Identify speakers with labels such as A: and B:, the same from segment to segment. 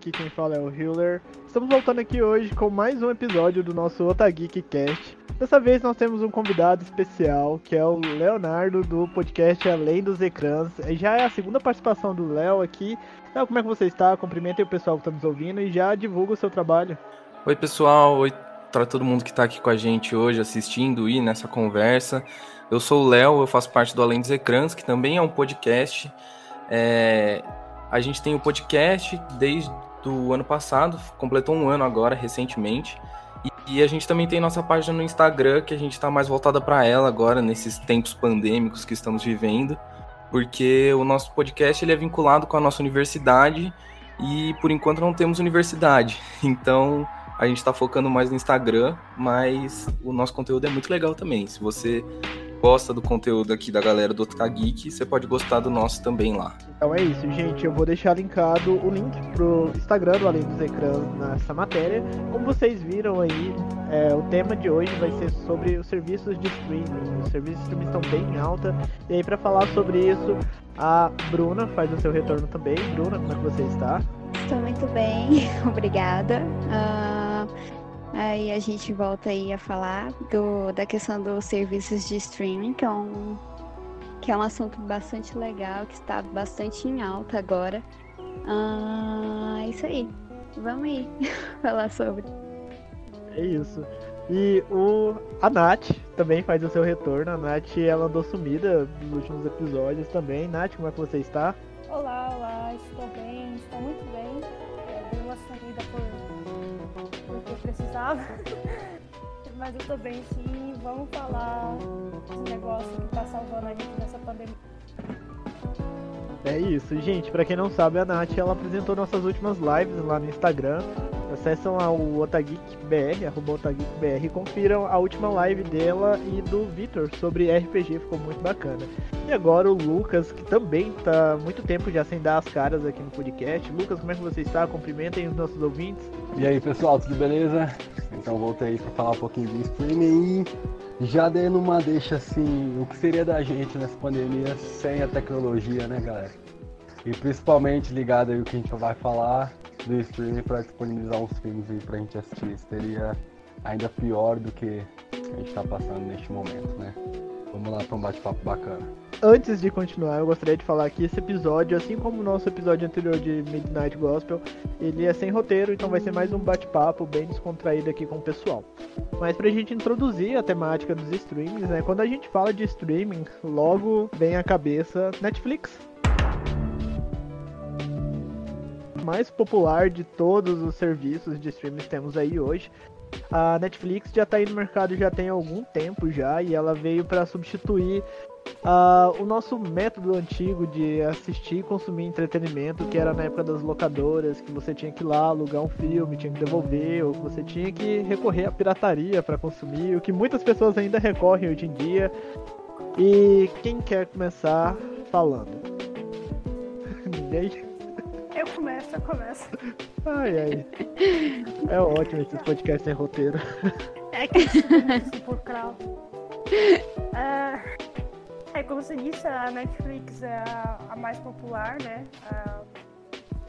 A: Aqui quem fala é o Hiller. Estamos voltando aqui hoje com mais um episódio do nosso Otageek Cast. Dessa vez nós temos um convidado especial, que é o Leonardo do podcast Além dos Ecrãs. Já é a segunda participação do Léo aqui. Léo, como é que você está? Cumprimente o pessoal que está nos ouvindo e já divulga o seu trabalho.
B: Oi pessoal, oi para todo mundo que está aqui com a gente hoje assistindo e nessa conversa. Eu sou o Léo, eu faço parte do Além dos Ecrãs, que também é um podcast. É, a gente tem o podcast desde o ano passado, completou um ano agora, recentemente. E, e a gente também tem nossa página no Instagram, que a gente está mais voltada para ela agora, nesses tempos pandêmicos que estamos vivendo, porque o nosso podcast ele é vinculado com a nossa universidade e por enquanto não temos universidade. Então a gente está focando mais no Instagram, mas o nosso conteúdo é muito legal também. Se você gosta do conteúdo aqui da galera do Otka Geek, você pode gostar do nosso também lá.
A: Então é isso, gente. Eu vou deixar linkado o link pro Instagram do Além dos Ecrãs nessa matéria. Como vocês viram aí, é, o tema de hoje vai ser sobre os serviços de streaming. Os serviços de streaming estão bem em alta. E aí, para falar sobre isso, a Bruna faz o seu retorno também. Bruna, como é que você está?
C: Estou muito bem, obrigada. Uh... Aí a gente volta aí a falar do, da questão dos serviços de streaming, que é um, que é um assunto bastante legal, que está bastante em alta agora. Ah, é isso aí. Vamos aí falar sobre.
A: É isso. E o, a Nath também faz o seu retorno. A Nath ela andou sumida nos últimos episódios também. Nath, como é que você está?
D: Olá, olá, estou bem, estou muito bem. Eu dei uma sumida por precisava. Mas eu tô bem sim, vamos falar desse negócio que tá salvando a gente nessa pandemia.
A: É isso, gente. Para quem não sabe, a Nath ela apresentou nossas últimas lives lá no Instagram. Acessam o OtageekBR, arroba OtageekBR, e confiram a última live dela e do Vitor sobre RPG, ficou muito bacana. E agora o Lucas, que também tá muito tempo já sem dar as caras aqui no podcast. Lucas, como é que você está? Cumprimentem os nossos ouvintes.
E: E aí, pessoal, tudo beleza? Então voltei para falar um pouquinho de streaming já dando uma deixa assim, o que seria da gente nessa pandemia sem a tecnologia, né, galera? E principalmente ligado aí o que a gente vai falar do streaming para disponibilizar uns filmes aí pra gente assistir. Seria ainda pior do que a gente tá passando neste momento, né? Vamos lá para um bate-papo bacana.
A: Antes de continuar, eu gostaria de falar que esse episódio, assim como o nosso episódio anterior de Midnight Gospel, ele é sem roteiro, então vai ser mais um bate-papo bem descontraído aqui com o pessoal. Mas pra gente introduzir a temática dos streamings, né? Quando a gente fala de streaming, logo vem à cabeça Netflix, mais popular de todos os serviços de streaming que temos aí hoje. A Netflix já está aí no mercado já tem algum tempo já e ela veio para substituir uh, o nosso método antigo de assistir e consumir entretenimento, que era na época das locadoras, que você tinha que ir lá alugar um filme, tinha que devolver, ou você tinha que recorrer à pirataria para consumir, o que muitas pessoas ainda recorrem hoje em dia. E quem quer começar falando?
D: Ninguém? Eu começo, eu começo.
A: Ai, ai. É ótimo esse podcast sem roteiro.
D: É que é por crau. É, é, como você disse, a Netflix é a, a mais popular, né?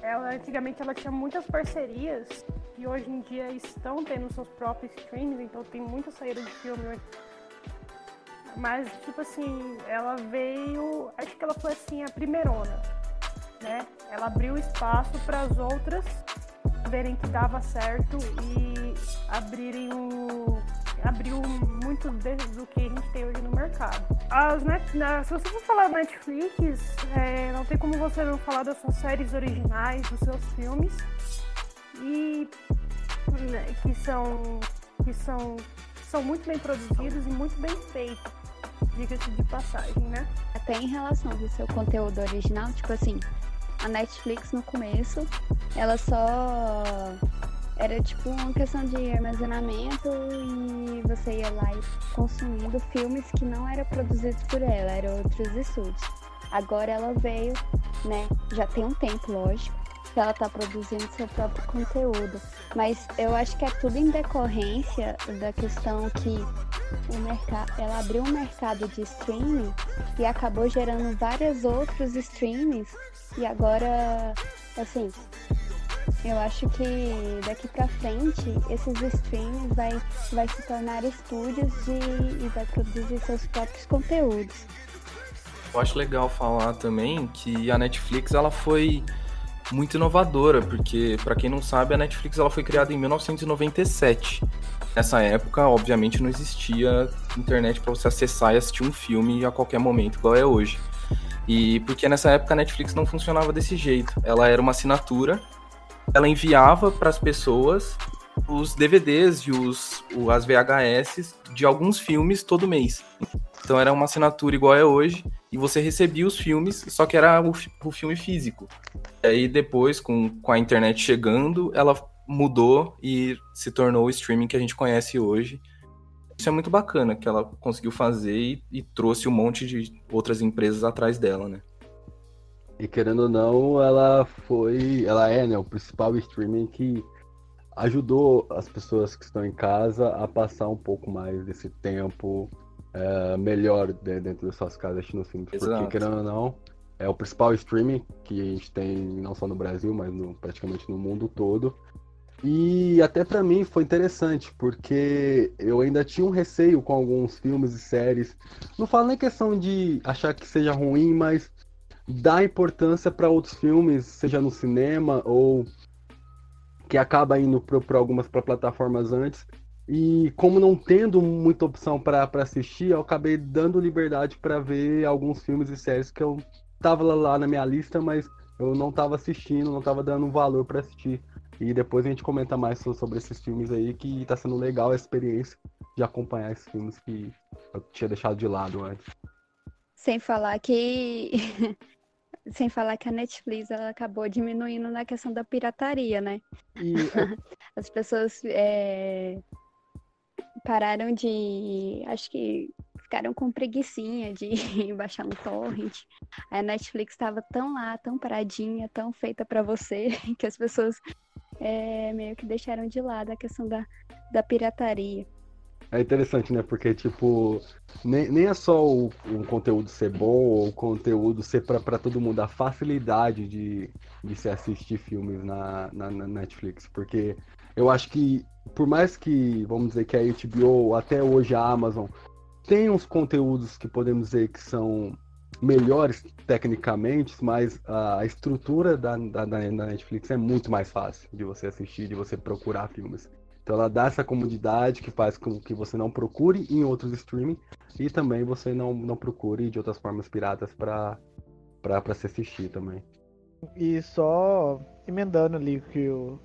D: ela, antigamente ela tinha muitas parcerias e hoje em dia estão tendo seus próprios streams, então tem muita saída de filme hoje. Mas, tipo assim, ela veio. Acho que ela foi assim, a primeirona né? Ela abriu espaço para as outras verem que dava certo e abrirem o abriu muito do que a gente tem hoje no mercado. As na, se você for falar Netflix, é, não tem como você não falar das suas séries originais, dos seus filmes e né, que são que são são muito bem produzidos e muito bem feitos, diga-se de passagem, né?
C: Até em relação ao seu conteúdo original, tipo assim, a Netflix no começo, ela só era tipo uma questão de armazenamento e você ia lá e consumindo filmes que não eram produzidos por ela, eram outros estúdios. Agora ela veio, né? Já tem um tempo, lógico, que ela tá produzindo seu próprio conteúdo. Mas eu acho que é tudo em decorrência da questão que o mercado, ela abriu um mercado de streaming e acabou gerando vários outros streamings e agora, assim, Eu acho que daqui pra frente esses streams vai, vai se tornar estúdios de, e vai produzir seus próprios conteúdos.
B: Eu acho legal falar também que a Netflix ela foi muito inovadora, porque para quem não sabe, a Netflix ela foi criada em 1997. Nessa época, obviamente, não existia internet para você acessar e assistir um filme a qualquer momento, igual é hoje. E porque nessa época a Netflix não funcionava desse jeito. Ela era uma assinatura, ela enviava para as pessoas os DVDs e os, as VHS de alguns filmes todo mês. Então era uma assinatura igual é hoje, e você recebia os filmes, só que era o, o filme físico. E aí depois, com, com a internet chegando, ela mudou e se tornou o streaming que a gente conhece hoje. Isso é muito bacana que ela conseguiu fazer e, e trouxe um monte de outras empresas atrás dela, né?
E: E querendo ou não, ela foi. Ela é, né, o principal streaming que ajudou as pessoas que estão em casa a passar um pouco mais desse tempo é, melhor dentro das suas casas assistindo filmes. Exato. Porque, querendo ou não, é o principal streaming que a gente tem não só no Brasil, mas no, praticamente no mundo todo. E até para mim foi interessante, porque eu ainda tinha um receio com alguns filmes e séries. Não falo nem questão de achar que seja ruim, mas dar importância para outros filmes, seja no cinema ou que acaba indo para algumas pra plataformas antes. E como não tendo muita opção para assistir, eu acabei dando liberdade para ver alguns filmes e séries que eu tava lá na minha lista, mas eu não tava assistindo, não tava dando valor para assistir. E depois a gente comenta mais sobre esses filmes aí, que tá sendo legal a experiência de acompanhar esses filmes que eu tinha deixado de lado antes.
C: Sem falar que. Sem falar que a Netflix ela acabou diminuindo na questão da pirataria, né? E... As pessoas é... pararam de. Acho que ficaram com preguiçinha de baixar um torrent. A Netflix estava tão lá, tão paradinha, tão feita para você, que as pessoas é, meio que deixaram de lado a questão da, da pirataria.
E: É interessante, né? Porque, tipo, nem, nem é só o, o conteúdo ser bom ou o conteúdo ser para todo mundo, a facilidade de, de se assistir filmes na, na, na, Netflix. Porque eu acho que, por mais que, vamos dizer, que a HBO, até hoje a Amazon, tem uns conteúdos que podemos dizer que são melhores tecnicamente, mas a estrutura da, da, da, Netflix é muito mais fácil de você assistir, de você procurar filmes. Então ela dá essa comodidade que faz com que você não procure em outros streaming e também você não, não procure de outras formas piratas para se assistir também.
A: E só emendando ali que o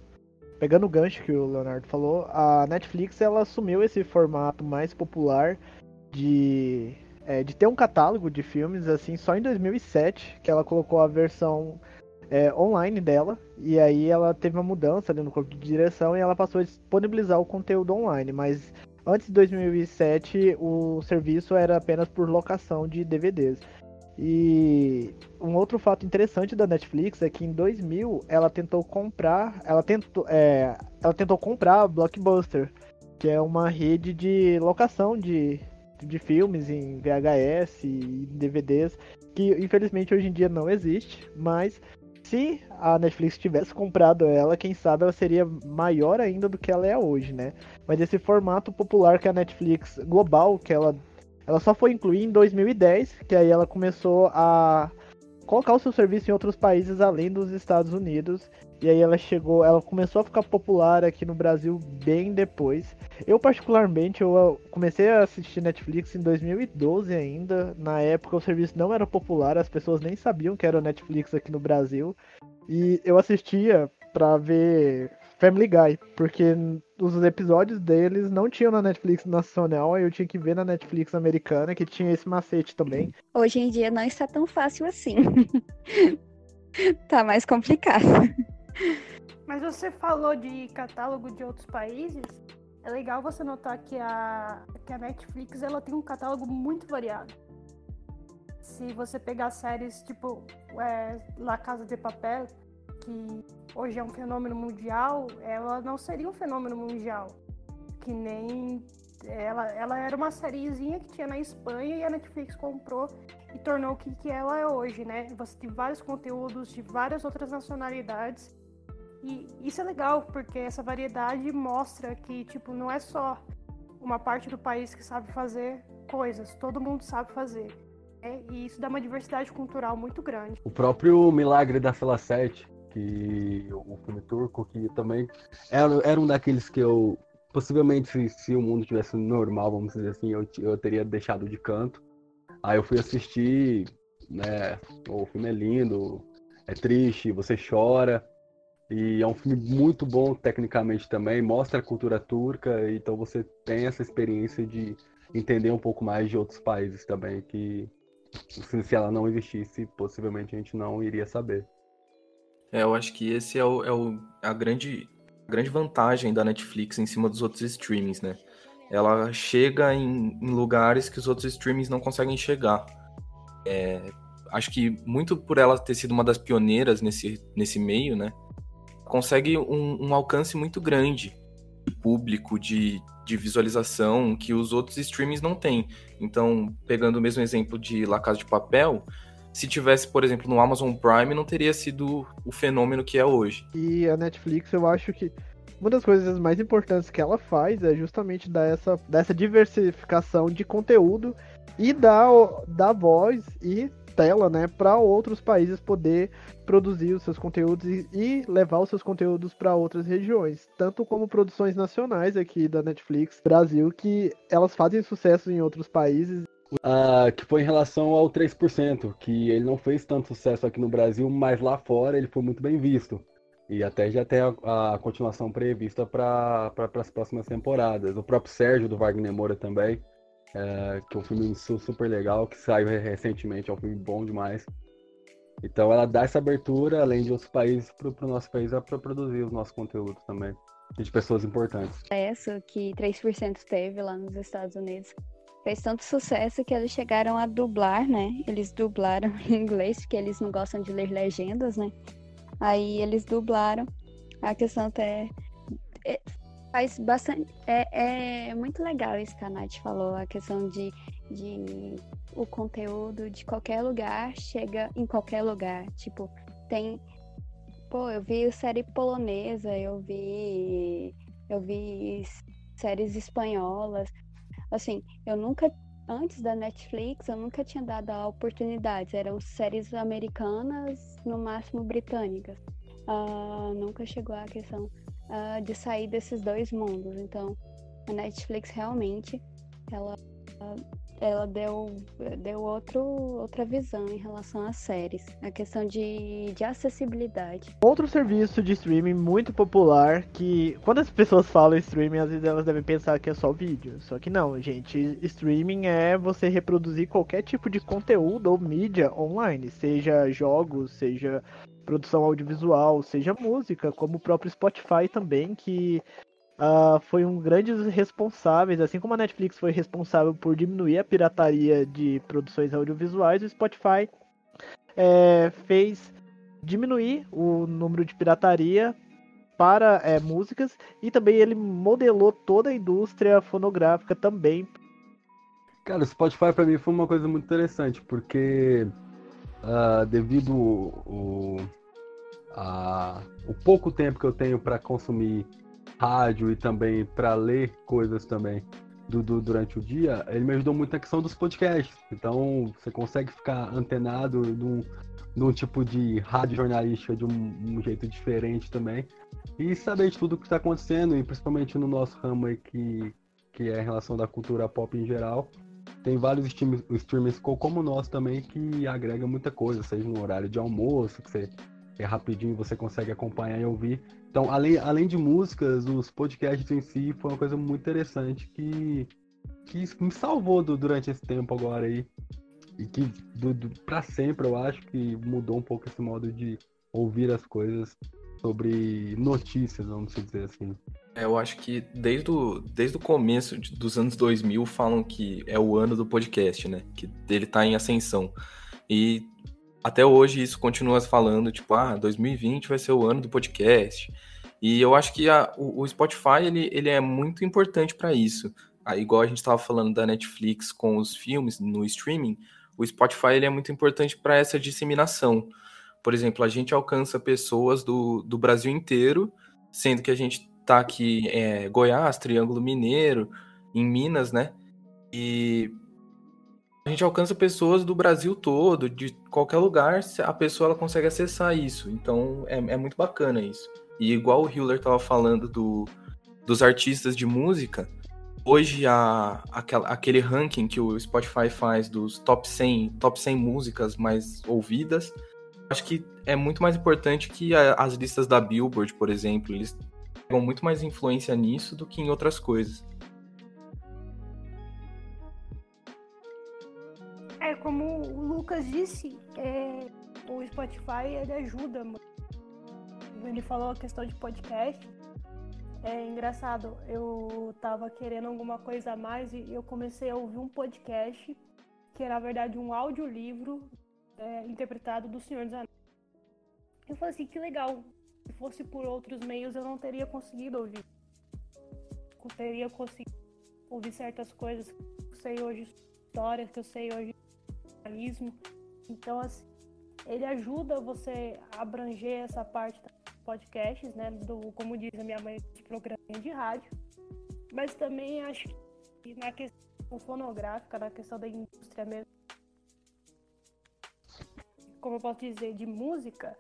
A: pegando o gancho que o Leonardo falou, a Netflix ela assumiu esse formato mais popular de é, de ter um catálogo de filmes assim só em 2007 que ela colocou a versão é, online dela e aí ela teve uma mudança ali no corpo de direção e ela passou a disponibilizar o conteúdo online, mas antes de 2007 o serviço era apenas por locação de DVDs. E um outro fato interessante da Netflix é que em 2000 ela tentou comprar, ela tentou, é, ela tentou comprar a Blockbuster, que é uma rede de locação de de filmes em VHS e DVDs, que infelizmente hoje em dia não existe, mas se a Netflix tivesse comprado ela, quem sabe ela seria maior ainda do que ela é hoje, né? Mas esse formato popular que a Netflix global, que ela, ela só foi incluir em 2010, que aí ela começou a colocar o seu serviço em outros países além dos Estados Unidos. E aí ela chegou, ela começou a ficar popular aqui no Brasil bem depois. Eu particularmente eu comecei a assistir Netflix em 2012 ainda. Na época o serviço não era popular, as pessoas nem sabiam que era Netflix aqui no Brasil. E eu assistia para ver Family Guy, porque os episódios deles não tinham na Netflix nacional, eu tinha que ver na Netflix americana, que tinha esse macete também.
C: Hoje em dia não está tão fácil assim. tá mais complicado.
D: Mas você falou de catálogo de outros países. É legal você notar que a, que a Netflix ela tem um catálogo muito variado. Se você pegar séries tipo é, La Casa de Papel, que hoje é um fenômeno mundial, ela não seria um fenômeno mundial. Que nem ela, ela era uma sériezinha que tinha na Espanha e a Netflix comprou e tornou o que, que ela é hoje, né? Você tem vários conteúdos de várias outras nacionalidades E isso é legal, porque essa variedade mostra que, tipo, não é só uma parte do país que sabe fazer coisas, todo mundo sabe fazer. É, e isso dá uma diversidade cultural muito grande.
E: O próprio Milagre da Sala 7, que o filme turco, que também era, era um daqueles que eu, possivelmente, se, se o mundo tivesse normal, vamos dizer assim, eu, eu teria deixado de canto. Aí eu fui assistir, né, o filme é lindo, é triste, você chora, e é um filme muito bom tecnicamente também, mostra a cultura turca, então você tem essa experiência de entender um pouco mais de outros países também, que se ela não existisse, possivelmente a gente não iria saber.
B: É, eu acho que esse é, o, é o, a, grande, grande vantagem da Netflix em cima dos outros streamings, né? Ela chega em, em lugares que os outros streamings não conseguem chegar. É, acho que muito por ela ter sido uma das pioneiras nesse, nesse meio, né? Consegue um, um alcance muito grande de público, de, de visualização, que os outros streamings não têm. Então, pegando o mesmo exemplo de La Casa de Papel, se tivesse, por exemplo, no Amazon Prime, não teria sido o fenômeno que é hoje.
A: E a Netflix, eu acho que uma das coisas mais importantes que ela faz é justamente dar essa, dar essa diversificação de conteúdo e dar, dar voz e tela, né, para outros países poder produzir os seus conteúdos e, e levar os seus conteúdos para outras regiões, tanto como produções nacionais aqui da Netflix Brasil que elas fazem sucesso em outros países.
E: Ah, que foi em relação ao 3%, que ele não fez tanto sucesso aqui no Brasil, mas lá fora ele foi muito bem visto. E até já tem a, a continuação prevista para pra, as próximas temporadas. O próprio Sérgio do Wagner Moura também é, que é um filme super legal, que saiu recentemente, é um filme bom demais. Então ela dá essa abertura, além de outros países, para o nosso país para produzir os nossos conteúdos também, de pessoas importantes.
C: Essa que 3% teve lá nos Estados Unidos fez tanto sucesso que eles chegaram a dublar, né? Eles dublaram em inglês, porque eles não gostam de ler legendas, né? Aí eles dublaram. A questão até é, faz bastante. É, é muito legal isso que a Nath falou, a questão de, de o conteúdo de qualquer lugar chega em qualquer lugar. Tipo, tem. Pô, eu vi série polonesa, eu vi. Eu vi séries espanholas. Assim, eu nunca. Antes da Netflix, eu nunca tinha dado a oportunidade. Eram séries americanas, no máximo britânicas. Uh, nunca chegou a questão uh, de sair desses dois mundos. Então, a Netflix realmente ela, ela deu, deu outro, outra visão em relação às séries, a questão de, de acessibilidade.
A: Outro serviço de streaming muito popular que quando as pessoas falam streaming, às vezes elas devem pensar que é só vídeo. Só que não, gente, streaming é você reproduzir qualquer tipo de conteúdo ou mídia online, seja jogos, seja produção audiovisual, seja música, como o próprio Spotify também, que uh, foi um grande responsáveis, assim como a Netflix foi responsável por diminuir a pirataria de produções audiovisuais, o Spotify é, fez diminuir o número de pirataria para é, músicas e também ele modelou toda a indústria fonográfica também.
E: Cara, o Spotify para mim foi uma coisa muito interessante, porque uh, devido o, o pouco tempo que eu tenho para consumir rádio e também para ler coisas também do, do, durante o dia, ele me ajudou muito na questão dos podcasts. Então, você consegue ficar antenado num, num tipo de rádio jornalística de um, um, jeito diferente também. E saber de tudo o que está acontecendo, e principalmente no nosso ramo aí que, que é a relação da cultura pop em geral. Tem vários streams, streamers como nós também que agrega muita coisa, seja no horário de almoço, que você é rapidinho você consegue acompanhar e ouvir. Então, além, além de músicas, os podcasts em si foi uma coisa muito interessante que, que me salvou do, durante esse tempo agora aí. E que do, do, pra sempre eu acho que mudou um pouco esse modo de ouvir as coisas sobre notícias, vamos dizer assim.
B: É, eu acho que desde o, desde o começo dos anos 2000 falam que é o ano do podcast, né? Que ele tá em ascensão. E até hoje isso continua falando, tipo, ah, 2020 vai ser o ano do podcast. E eu acho que a, o, o, Spotify ele, ele é muito importante para isso. Ah, igual a gente estava falando da Netflix com os filmes no streaming, o Spotify ele é muito importante para essa disseminação. Por exemplo, a gente alcança pessoas do, do Brasil inteiro, sendo que a gente tá aqui é, Goiás, Triângulo Mineiro, em Minas, né? E a gente alcança pessoas do Brasil todo, de qualquer lugar, a pessoa ela consegue acessar isso. Então é, é muito bacana isso. E igual o Hiller tava falando do, dos artistas de música, hoje a, aquela, aquele ranking que o Spotify faz dos top 100, top 100 músicas mais ouvidas, acho que é muito mais importante que a, as listas da Billboard, por exemplo. Eles pegam muito mais influência nisso do que em outras coisas.
D: É, como o Lucas disse, é, o Spotify ele ajuda. Ele falou a questão de podcast. É engraçado, eu tava querendo alguma coisa a mais e eu comecei a ouvir um podcast que é na verdade um audiolivro é, interpretado do Senhor dos Anéis. Eu falei assim, que legal. Se fosse por outros meios eu não teria conseguido ouvir. Eu teria conseguido ouvir certas coisas que eu sei hoje, histórias que eu sei hoje, jornalismo. Então, assim, ele ajuda você a abranger essa parte podcasts, né? Do, como diz a minha mãe, de programa de rádio. Mas também acho que na questão fonográfica, na questão da indústria mesmo, como eu posso dizer, de música,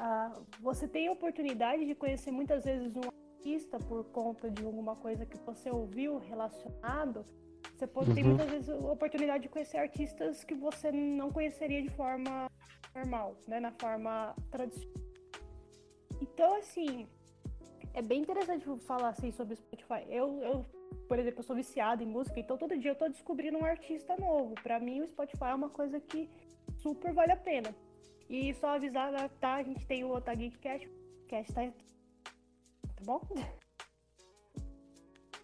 D: uh, você tem a oportunidade de conhecer muitas vezes um artista por conta de alguma coisa que você ouviu relacionado. Você pode uhum. ter muitas vezes a oportunidade de conhecer artistas que você não conheceria de forma normal, né? Na forma tradicional. Então, assim, é bem interessante falar assim sobre Spotify. Eu, eu, por exemplo, eu sou viciada em música, então todo dia eu tô descobrindo um artista novo. Para mim, o Spotify é uma coisa que super vale a pena. E só avisar, tá? A gente tem o Otagui Cast. Cast tá, tá bom?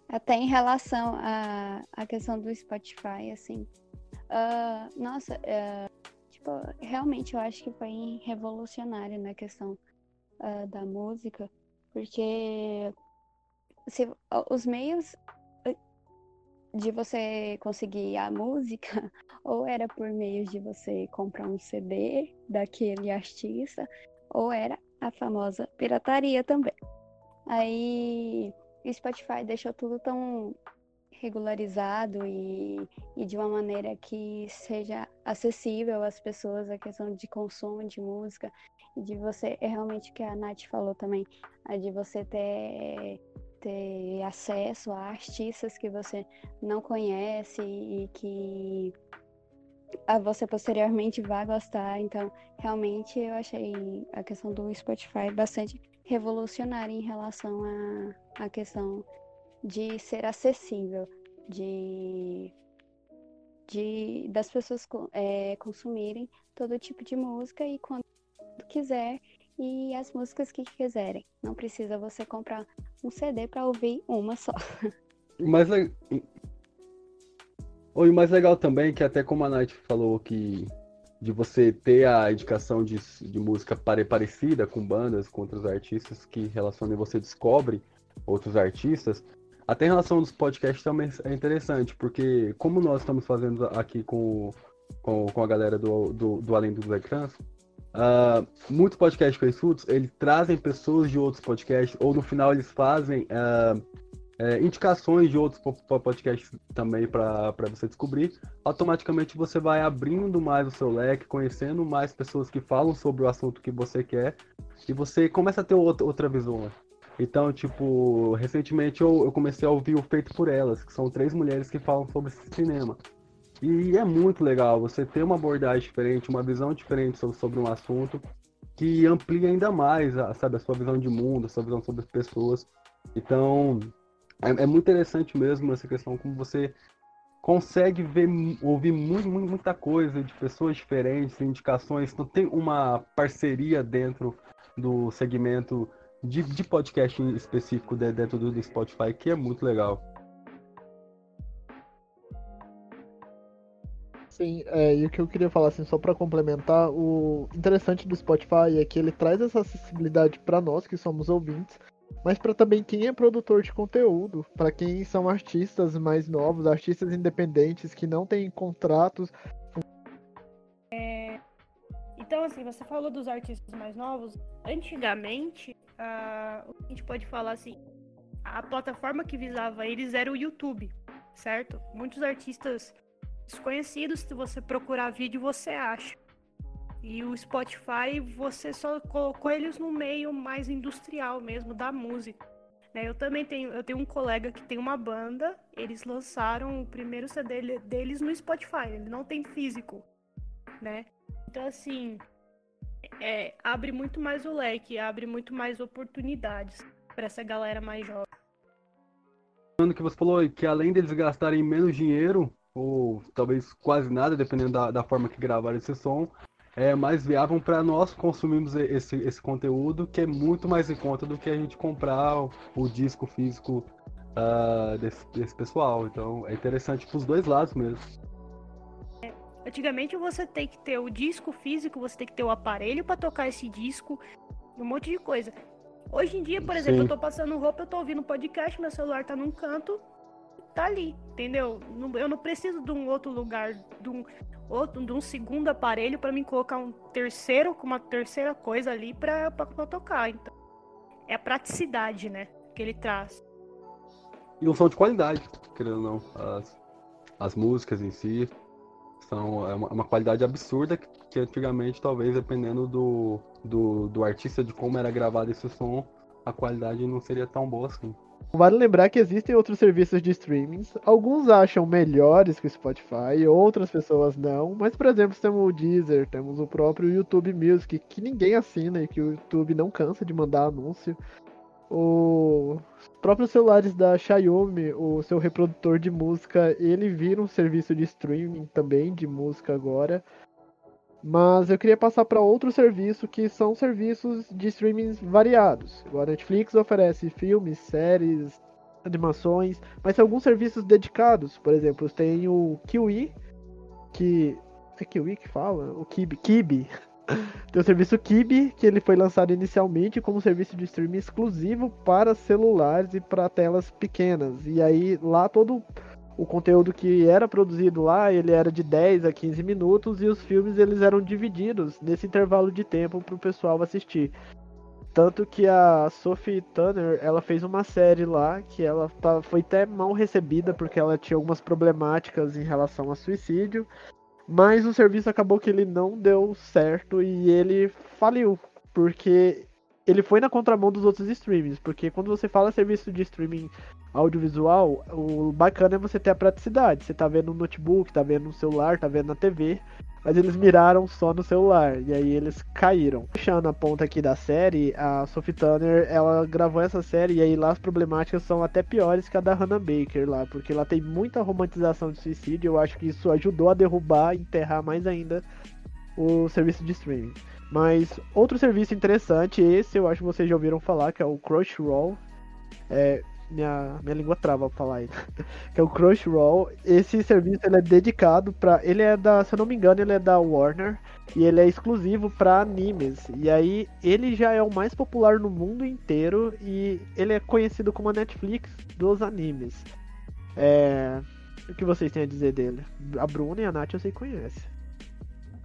C: Até em relação à, à questão do Spotify, assim. Uh, nossa, uh, tipo, realmente eu acho que foi revolucionário na questão uh, da música, porque se, os meios de você conseguir a música ou era por meio de você comprar um CD daquele artista, ou era a famosa pirataria também. Aí o Spotify deixou tudo tão regularizado e, e de uma maneira que seja acessível às pessoas a questão de consumo de música de você, é realmente o que a Nath falou também, a de você ter, ter acesso a artistas que você não conhece e que você posteriormente vai gostar. Então, realmente eu achei a questão do Spotify bastante revolucionária em relação à, à questão de ser acessível, de, de das pessoas é, consumirem todo tipo de música e quando quiser e as músicas que quiserem. Não precisa você comprar um CD para ouvir uma só.
E: Mas o mais legal também que até como a Night falou que de você ter a indicação de, de música parecida com bandas, com outros artistas que relacionam você descobre outros artistas. Até em relação dos podcasts também é interessante, porque como nós estamos fazendo aqui com, com, com a galera do, do, do Além dos Ecrãs, Uh, muitos podcasts que eles trazem pessoas de outros podcasts, ou no final eles fazem uh, indicações de outros podcasts também para você descobrir. Automaticamente você vai abrindo mais o seu leque, conhecendo mais pessoas que falam sobre o assunto que você quer, e você começa a ter outra, outra visão. Então, tipo, recentemente eu, eu comecei a ouvir o Feito por Elas, que são três mulheres que falam sobre cinema. E é muito legal você ter uma abordagem diferente, uma visão diferente sobre, um assunto que amplia ainda mais, a, sabe, a sua visão de mundo, a sua visão sobre as pessoas. Então, é, é muito interessante mesmo essa questão como você consegue ver, ouvir muito, muito, muita coisa de pessoas diferentes, indicações. Então tem uma parceria dentro do segmento de, de podcast específico dentro do Spotify que é muito legal.
A: Sim, é, e o que eu queria falar, assim, só para complementar, o interessante do Spotify é que ele traz essa acessibilidade para nós que somos ouvintes, mas para também quem é produtor de conteúdo, para quem são artistas mais novos, artistas independentes que não têm contratos.
D: É, Então, assim, você falou dos artistas mais novos. Antigamente, uh, a gente pode falar assim, a plataforma que visava eles era o YouTube, certo? Muitos artistas desconhecidos, se você procurar vídeo, você acha. E o Spotify, você só colocou eles no meio mais industrial mesmo da música. Né? Eu também tenho, eu tenho um colega que tem uma banda, eles lançaram o primeiro CD deles no Spotify, ele não tem físico, né? Então assim, é, abre muito mais o leque, abre muito mais oportunidades para essa galera mais jovem.
E: que você falou que além deles gastarem menos dinheiro, ou talvez quase nada, dependendo da, da forma que gravaram esse som, é mais viável para nós consumirmos esse, esse conteúdo, que é muito mais em conta do que a gente comprar o, o disco físico uh, desse, desse pessoal. Então é interessante para os dois lados mesmo.
D: Antigamente você tem que ter o disco físico, você tem que ter o aparelho para tocar esse disco, um monte de coisa. Hoje em dia, por exemplo, Sim. eu tô passando roupa, eu tô ouvindo podcast, meu celular tá num canto, tá ali, entendeu? Eu não preciso de um outro lugar, de um outro, de um segundo aparelho para me colocar um terceiro com uma terceira coisa ali para tocar. Então, é a praticidade, né, que ele traz.
E: E um som de qualidade, querendo ou não. As, as músicas em si são é uma, uma qualidade absurda que, que, antigamente, talvez, dependendo do, do, do artista, de como era gravado esse som, a qualidade não seria tão boa assim.
A: Vale lembrar que existem outros serviços de streaming. Alguns acham melhores que o Spotify, outras pessoas não. Mas, por exemplo, temos o Deezer, temos o próprio YouTube Music, que ninguém assina e que o YouTube não cansa de mandar anúncio. Os próprios celulares da Xiaomi, o seu reprodutor de música, ele vira um serviço de streaming também de música agora. Mas eu queria passar para outro serviço que são serviços de streaming variados. A Netflix oferece filmes, séries, animações, mas tem alguns serviços dedicados. Por exemplo, tem o Kiwi, que é Kiwi que fala? O Kibi, Kibi. tem o serviço Kibi, que ele foi lançado inicialmente como serviço de streaming exclusivo para celulares e para telas pequenas. E aí lá todo o conteúdo que era produzido lá, ele era de 10 a 15 minutos e os filmes eles eram divididos nesse intervalo de tempo para o pessoal assistir. Tanto que a Sophie Turner, ela fez uma série lá que ela tá, foi até mal recebida porque ela tinha algumas problemáticas em relação a suicídio, mas o serviço acabou que ele não deu certo e ele faliu, porque ele foi na contramão dos outros streamings, porque quando você fala serviço de streaming audiovisual, o bacana é você ter a praticidade. Você tá vendo no notebook, tá vendo no celular, tá vendo na TV, mas eles miraram só no celular e aí eles caíram. Puxando a ponta aqui da série, a Sophie Turner, ela gravou essa série e aí lá as problemáticas são até piores que a da Hannah Baker lá, porque lá tem muita romantização de suicídio, eu acho que isso ajudou a derrubar, enterrar mais ainda o serviço de streaming. Mas outro serviço interessante, esse eu acho que vocês já ouviram falar, que é o Crunchyroll. É, minha, minha língua trava pra falar aí. que é o Crunchyroll. Esse serviço ele é dedicado para, ele é da, se eu não me engano, ele é da Warner e ele é exclusivo para animes. E aí ele já é o mais popular no mundo inteiro e ele é conhecido como a Netflix dos animes. É, o que vocês têm a dizer dele? A Bruna e a Nath eu sei que conhece.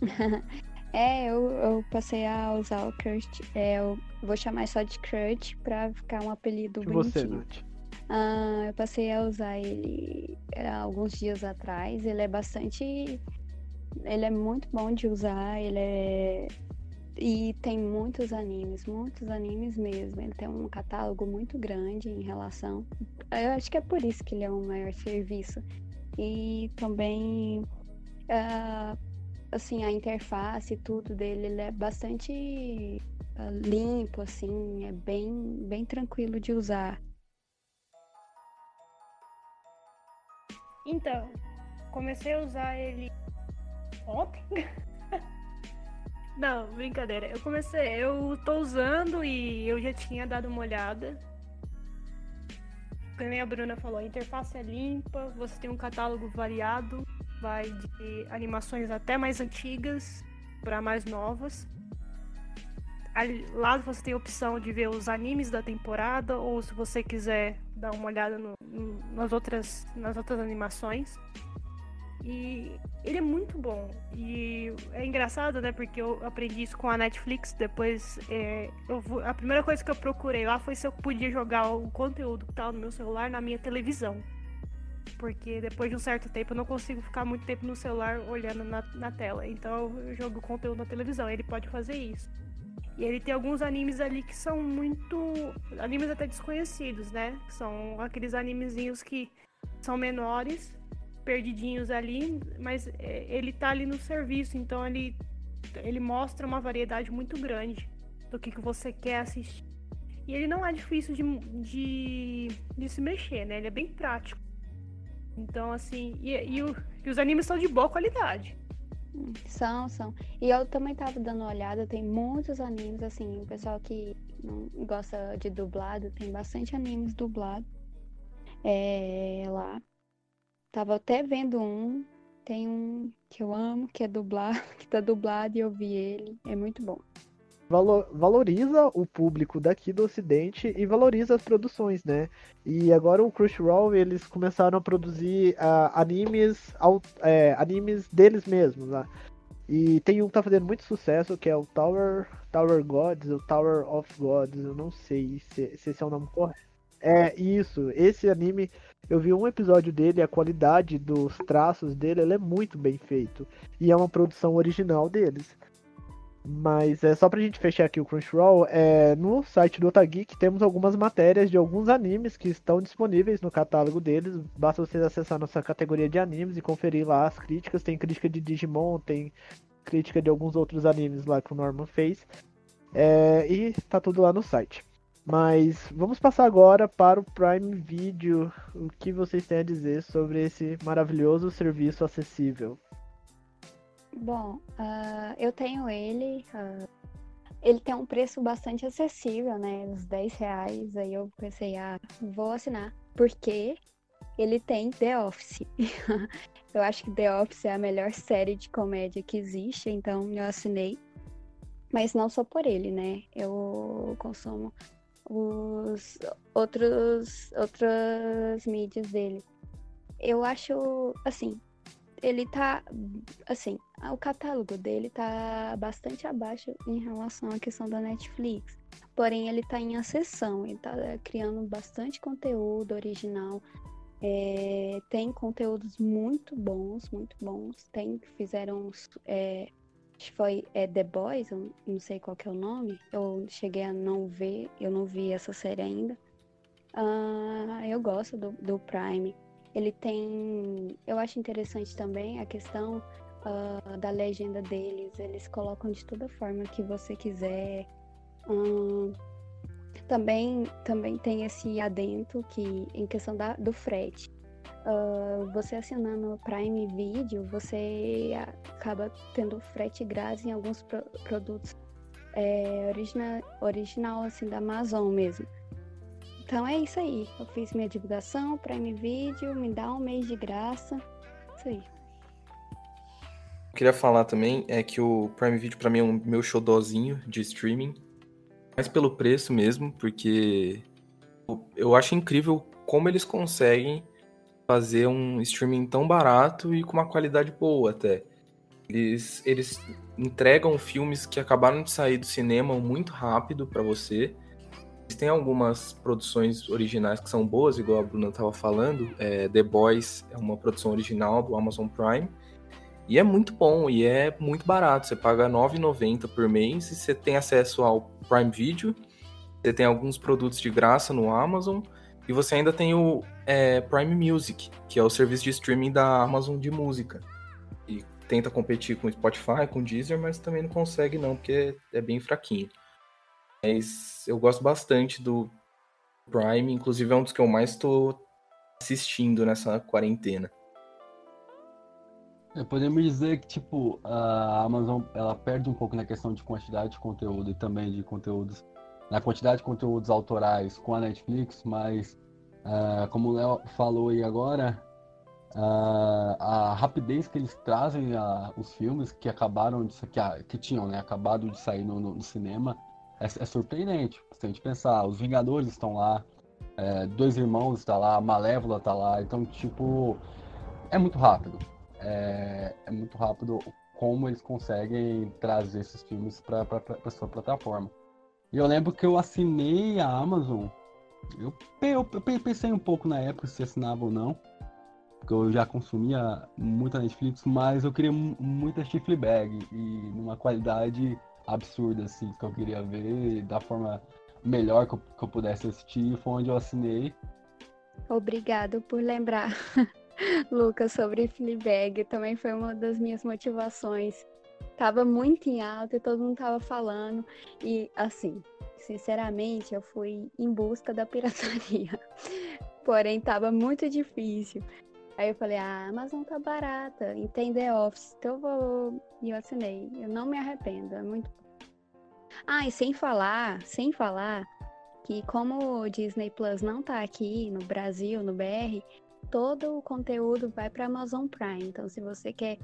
C: É, eu, eu passei a usar o Crush. É, eu vou chamar só de Crush pra ficar um apelido
A: e
C: bonitinho.
A: Você, Nath?
C: Ah, eu passei a usar ele alguns dias atrás. Ele é bastante. Ele é muito bom de usar. Ele é. E tem muitos animes, muitos animes mesmo. Ele tem um catálogo muito grande em relação. Eu acho que é por isso que ele é um maior serviço. E também. Uh, assim, a interface e tudo dele, ele é bastante uh, limpo, assim, é bem, bem tranquilo de usar.
D: Então, comecei a usar ele ontem. Não, brincadeira. Eu comecei, eu tô usando e eu já tinha dado uma olhada. Como a Bruna falou, a interface é limpa, você tem um catálogo variado vai de animações até mais antigas para mais novas. Lá você tem a opção de ver os animes da temporada, ou se você quiser dar uma olhada no, nas, outras, nas outras animações. E ele é muito bom. E é engraçado, né? Porque eu aprendi isso com a Netflix. Depois, é, eu, a primeira coisa que eu procurei lá foi se eu podia jogar o conteúdo que tava no meu celular na minha televisão. Porque depois de um certo tempo eu não consigo ficar muito tempo no celular olhando na, na tela. Então eu jogo o conteúdo na televisão. Ele pode fazer isso. E ele tem alguns animes ali que são muito. animes até desconhecidos, né? São aqueles animezinhos que são menores perdidinhos ali, mas é, ele tá ali no serviço, então ele, ele mostra uma variedade muito grande do que, que você quer assistir. E ele não é difícil de, de, de se mexer, né? Ele é bem prático. Então, assim, e, e, o, e os animes são de boa qualidade.
C: São, são. E eu também tava dando uma olhada, tem muitos animes, assim, o pessoal que não gosta de dublado, tem bastante animes dublados é, lá. Tava até vendo um. Tem um que eu amo, que é dublado, que tá dublado e eu vi ele. É muito bom.
A: Valor, valoriza o público daqui do ocidente e valoriza as produções, né? E agora o Crunchyroll, eles começaram a produzir uh, animes, é, animes deles mesmos, né? E tem um que tá fazendo muito sucesso, que é o Tower, Tower Gods, o Tower of Gods, eu não sei se, se esse é o nome correto. É, isso, esse anime eu vi um episódio dele, a qualidade dos traços dele é muito bem feito. E é uma produção original deles. Mas é só pra gente fechar aqui o Crunchyroll, é, no site do Otageek temos algumas matérias de alguns animes que estão disponíveis no catálogo deles. Basta vocês acessar nossa categoria de animes e conferir lá as críticas. Tem crítica de Digimon, tem crítica de alguns outros animes lá que o Norman fez. É, e tá tudo lá no site. Mas vamos passar agora para o Prime Video. O que vocês têm a dizer sobre esse maravilhoso serviço acessível?
C: Bom, uh, eu tenho ele. Uh, ele tem um preço bastante acessível, né? Uns 10 reais. Aí eu pensei, ah, vou assinar. Porque ele tem The Office. eu acho que The Office é a melhor série de comédia que existe, então eu assinei. Mas não só por ele, né? Eu consumo os outros outras mídias dele. Eu acho assim, ele tá assim, o catálogo dele tá bastante abaixo em relação à questão da Netflix. Porém, ele tá em acessão, ele tá criando bastante conteúdo original. É, tem conteúdos muito bons, muito bons. Tem, fizeram é, foi é, The Boys, eu não sei qual que é o nome. Eu cheguei a não ver, eu não vi essa série ainda. Uh, eu gosto do, do, Prime. Ele tem. Eu acho interessante também a questão uh, da legenda deles. Eles colocam de toda forma que você quiser. Uh, também, também tem esse adento que em questão da, do frete. Uh, você assinando o Prime Video, você acaba tendo frete grátis em alguns pro produtos é, original, original assim da Amazon mesmo. Então é isso aí. Eu fiz minha divulgação, Prime Video, me dá um mês de graça. Isso aí.
B: Eu queria falar também é que o Prime Video para mim é um meu xodózinho de streaming, mas pelo preço mesmo, porque eu acho incrível como eles conseguem fazer um streaming tão barato e com uma qualidade boa até. Eles, eles entregam filmes que acabaram de sair do cinema muito rápido para você. Têm algumas produções originais que são boas, igual a Bruna estava falando. É, The Boys é uma produção original do Amazon Prime. E é muito bom e é muito barato. Você paga R$ 9,90 por mês e você tem acesso ao Prime Video. Você tem alguns produtos de graça no Amazon. E você ainda tem o é, Prime Music, que é o serviço de streaming da Amazon de música. E tenta competir com o Spotify, com o Deezer, mas também não consegue não, porque é bem fraquinho. Mas eu gosto bastante do Prime, inclusive é um dos que eu mais estou assistindo nessa quarentena.
E: É, podemos dizer que tipo a Amazon ela perde um pouco na questão de quantidade de conteúdo e também de conteúdos na quantidade de conteúdos autorais com a Netflix, mas uh, como o Léo falou aí agora, uh, a rapidez que eles trazem os filmes que acabaram de que, que tinham né, acabado de sair no, no, no cinema é, é, surpreendente. Se a gente pensar, os Vingadores estão lá, é, Dois Irmãos está lá, Malévola está lá, então tipo é muito rápido. é, é muito rápido como eles conseguem trazer esses filmes para a sua plataforma. E eu lembro que eu assinei a Amazon. Eu, eu, eu, pensei um pouco na época se assinava ou não. Porque eu já consumia muita Netflix, mas eu queria muita Bag e numa qualidade absurda, assim, que eu queria ver da forma melhor que eu, que eu pudesse assistir. Foi onde eu assinei.
C: Obrigado por lembrar, Lucas, sobre Fleabag. Também foi uma das minhas motivações tava muito em alta e todo mundo tava falando. E assim, sinceramente, eu fui em busca da pirataria. Porém, tava muito difícil. Aí eu falei, ah, a Amazon tá barata, e The Office, então eu vou. E eu assinei. Eu não me arrependo, é muito. Ah, e sem falar, sem falar que como o Disney Plus não tá aqui no Brasil, no BR, todo o conteúdo vai para Amazon Prime. Então, se você quer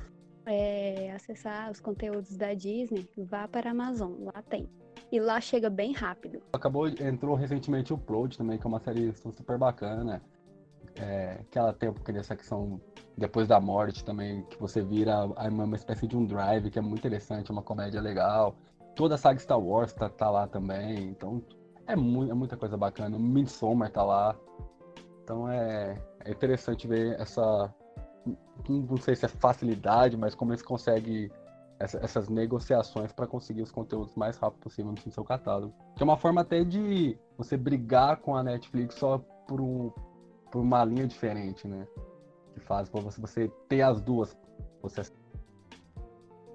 C: é, acessar os conteúdos da Disney, vá para a Amazon, lá tem. E lá chega bem rápido.
E: Acabou, entrou recentemente o Prod também, que é uma série super bacana. É, que ela tem um pouquinho dessa questão depois da morte também, que você vira uma espécie de um drive, que é muito interessante, uma comédia legal. Toda a saga Star Wars tá, tá lá também, então é, muito, é muita coisa bacana. Midsommar tá lá. Então é, é interessante ver essa, não sei se é facilidade, mas como eles conseguem essa, essas negociações para conseguir os conteúdos mais rápido possível no seu catálogo. Que é uma forma até de você brigar com a Netflix só por, um, por uma linha diferente, né? Que faz para você, você ter as duas. Você...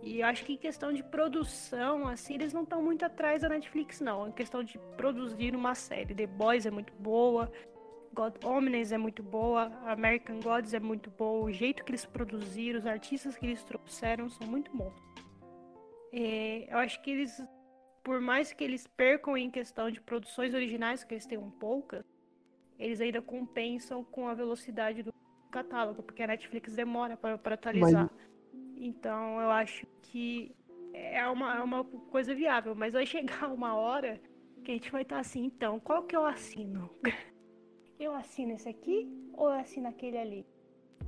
D: E acho que em questão de produção, assim, eles não estão muito atrás da Netflix, não. Em questão de produzir uma série. The Boys é muito boa, God Omnes é muito boa, American Gods é muito boa, o jeito que eles produziram, os artistas que eles trouxeram são muito bons. É, eu acho que eles, por mais que eles percam em questão de produções originais, que eles tenham poucas, eles ainda compensam com a velocidade do catálogo, porque a Netflix demora para atualizar. Mas... Então eu acho que é uma, é uma coisa viável, mas vai chegar uma hora que a gente vai estar assim, então, qual que eu assino? eu assino esse aqui ou eu assino aquele ali?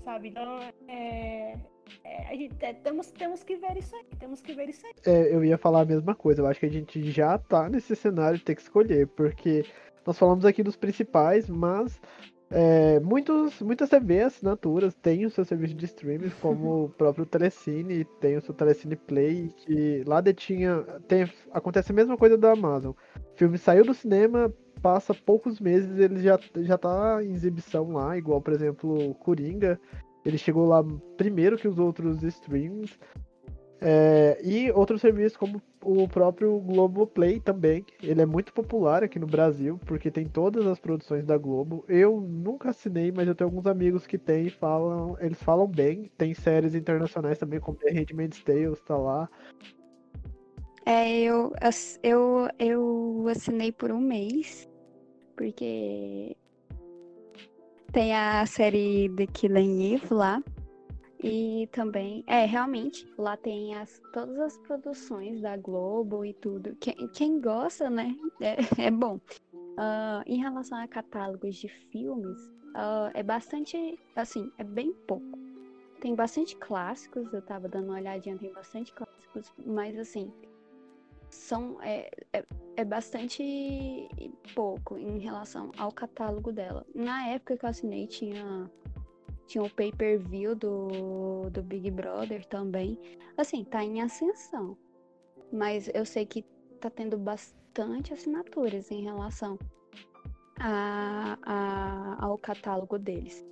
D: Sabe? Então, é, é, gente, é, temos, temos que ver isso aí, temos que ver isso aí.
A: É, eu ia falar a mesma coisa, eu acho que a gente já tá nesse cenário de ter que escolher, porque nós falamos aqui dos principais, mas é, muitos, muitas TV assinaturas têm o seu serviço de streaming, como o próprio Telecine, tem o seu Telecine Play, que lá detinha. Tem, acontece a mesma coisa da Amazon. O filme saiu do cinema, passa poucos meses, ele já, já tá em exibição lá, igual, por exemplo, Coringa. Ele chegou lá primeiro que os outros streams. É, e outros serviços como o próprio Globoplay também. Ele é muito popular aqui no Brasil, porque tem todas as produções da Globo. Eu nunca assinei, mas eu tenho alguns amigos que têm e falam. Eles falam bem. Tem séries internacionais também, como The Handmaid's Tale, tá lá.
C: É, eu, eu, eu assinei por um mês porque tem a série The Killing Eve lá. E também, é, realmente, lá tem as, todas as produções da Globo e tudo. Quem, quem gosta, né, é, é bom. Uh, em relação a catálogos de filmes, uh, é bastante, assim, é bem pouco. Tem bastante clássicos, eu tava dando uma olhadinha, tem bastante clássicos, mas assim, são é, é, é, bastante pouco em relação ao catálogo dela. Na época que eu assinei tinha tinha o pay-per-view do, do Big Brother também. Assim, tá em ascensão. Mas eu sei que tá tendo bastante assinaturas em relação a, a, ao catálogo deles.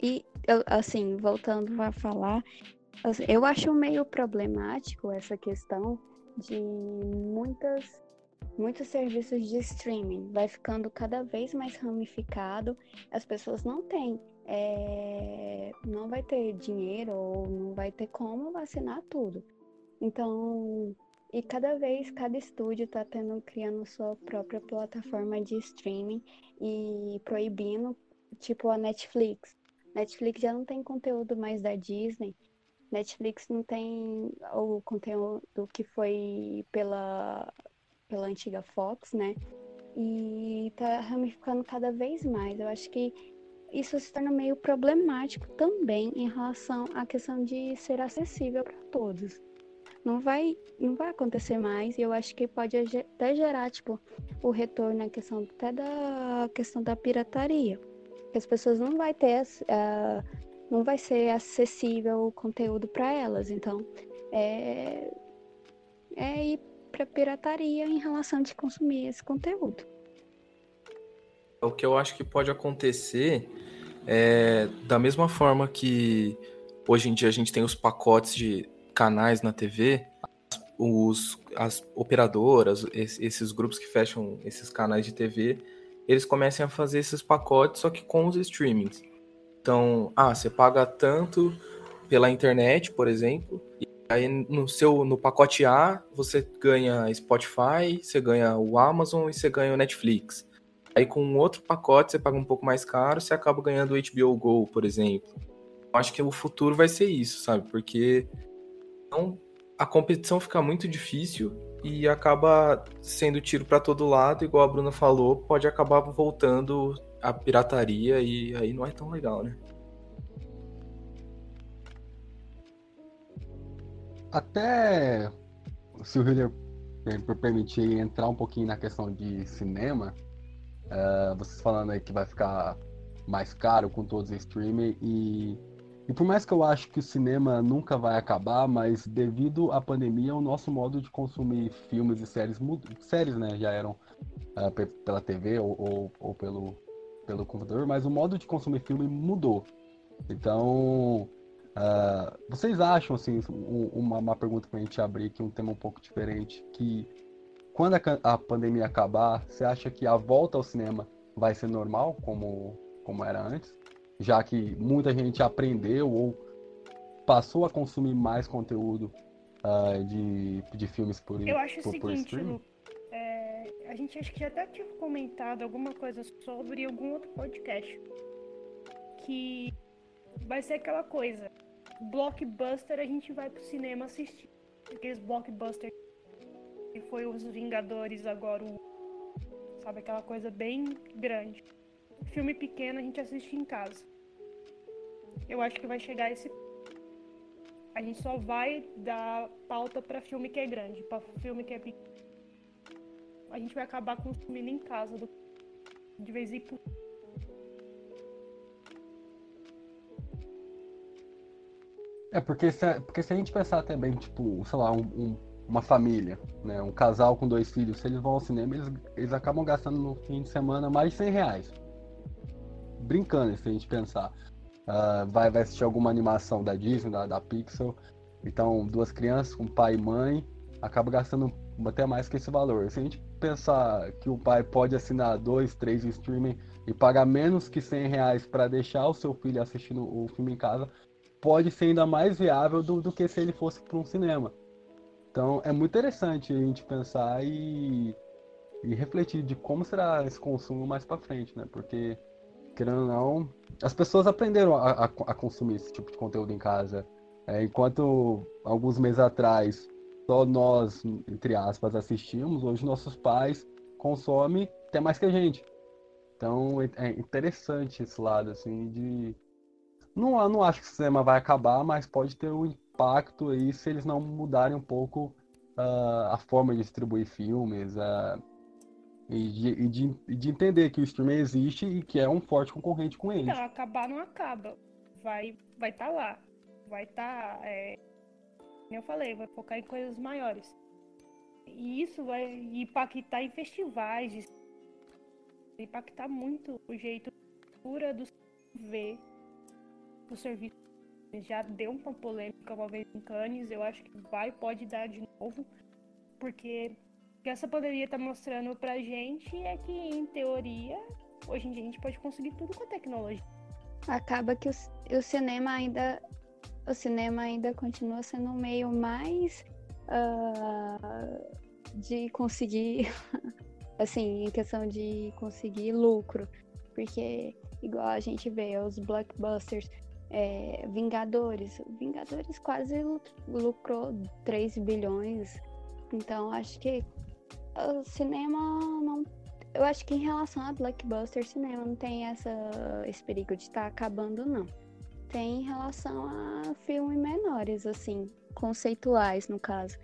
C: E, eu, assim, voltando a falar, eu acho meio problemático essa questão de muitas muitos serviços de streaming vai ficando cada vez mais ramificado as pessoas não têm é, não vai ter dinheiro ou não vai ter como vacinar tudo. Então e cada vez cada estúdio está tendo criando sua própria plataforma de streaming e proibindo tipo a Netflix. Netflix já não tem conteúdo mais da Disney. Netflix não tem o conteúdo que foi pela, pela antiga Fox, né? E tá ramificando cada vez mais. Eu acho que isso se torna meio problemático também em relação à questão de ser acessível para todos. Não vai, não vai acontecer mais e eu acho que pode até gerar tipo o retorno na questão até da questão da pirataria, as pessoas não vai ter uh, não vai ser acessível o conteúdo para elas, então é é ir para pirataria em relação de consumir esse conteúdo.
B: O que eu acho que pode acontecer é da mesma forma que hoje em dia a gente tem os pacotes de canais na TV, os, as operadoras, esses grupos que fecham esses canais de TV, eles começam a fazer esses pacotes, só que com os streamings. Então, ah, você paga tanto pela internet, por exemplo, e aí no seu no pacote A você ganha Spotify, você ganha o Amazon e você ganha o Netflix. Aí com outro pacote você paga um pouco mais caro, você acaba ganhando o HBO Go, por exemplo. Eu acho que o futuro vai ser isso, sabe? Porque não, a competição fica muito difícil e acaba sendo tiro para todo lado, igual a Bruna falou, pode acabar voltando a pirataria e aí não é tão legal, né?
E: Até se o Hiller permitir entrar um pouquinho na questão de cinema, Uh, vocês falando aí que vai ficar mais caro com todos os streaming e e por mais que eu acho que o cinema nunca vai acabar, mas devido à pandemia, o nosso modo de consumir filmes e séries séries, né, já eram uh, pela TV ou, ou, ou, pelo, pelo computador, mas o modo de consumir filme mudou. Então, uh, vocês acham, assim, uma, uma pergunta para a gente abrir aqui, um tema um pouco diferente, que quando a, a, pandemia acabar, você acha que a volta ao cinema vai ser normal, como, como era antes? Já que muita gente aprendeu ou passou a consumir mais conteúdo uh, de, de filmes por
D: Eu acho por, o seguinte, Lu, é, a gente acho que já até tinha comentado alguma coisa sobre algum outro podcast. Que vai ser aquela coisa. Blockbuster a gente vai pro cinema assistir. Aqueles blockbusters que foi os Vingadores agora, o, sabe, aquela coisa bem grande. Filme pequeno a gente assiste em casa. Eu acho que vai chegar esse a gente só vai dar pauta para filme que é grande, para filme que é pequeno. A gente vai acabar consumindo em casa do... de vez em quando.
E: É, porque se, porque se a gente pensar também, tipo, sei lá, um, um uma família, né, um casal com dois filhos, se eles vão ao cinema, eles, eles acabam gastando no fim de semana mais de 100 reais. Brincando, se a gente pensar. Uh, vai, vai assistir alguma animação da Disney, da, da Pixar. Então, duas crianças com pai e mãe, acaba gastando até mais que esse valor. Se a gente pensar que o pai pode assinar dois, três streaming e pagar menos que 100 reais para deixar o seu filho assistindo o filme em casa, pode ser ainda mais viável do, do que se ele fosse para um cinema. Então é muito interessante a gente pensar e, e refletir de como será esse consumo mais para frente, né? Porque, querendo ou não, as pessoas aprenderam a, a, a consumir esse tipo de conteúdo em casa. É, enquanto alguns meses atrás só nós, entre aspas, assistimos, hoje nossos pais consomem até mais que a gente. Então é, é interessante esse lado, assim, de. Não, não acho que o cinema vai acabar, mas pode ter um impacto aí se eles não mudarem um pouco uh, a forma de distribuir filmes uh, e, de, e, de, e, de, entender que o streaming existe e que é um forte concorrente com eles.
D: Não, acabar não acaba. Vai vai estar tá lá. Vai estar, tá, é, eu falei, vai focar em coisas maiores. E isso vai impactar em festivais, vai impactar muito o jeito pura do ver o serviço já deu uma polêmica uma vez em Cannes, eu acho que vai, pode dar de novo, porque o que essa pandemia está mostrando pra gente é que, em teoria, hoje em dia a gente pode conseguir tudo com a tecnologia.
C: Acaba que o, o cinema ainda o cinema ainda continua sendo um meio mais uh, de conseguir, assim, em questão de conseguir lucro, porque igual a gente vê os blockbusters é, Vingadores. Vingadores quase lucrou 3 bilhões. Então acho que o cinema não. eu acho que em relação a blockbuster cinema não tem essa, esse perigo de estar tá acabando, não. Tem em relação a filmes menores, assim, conceituais, no caso.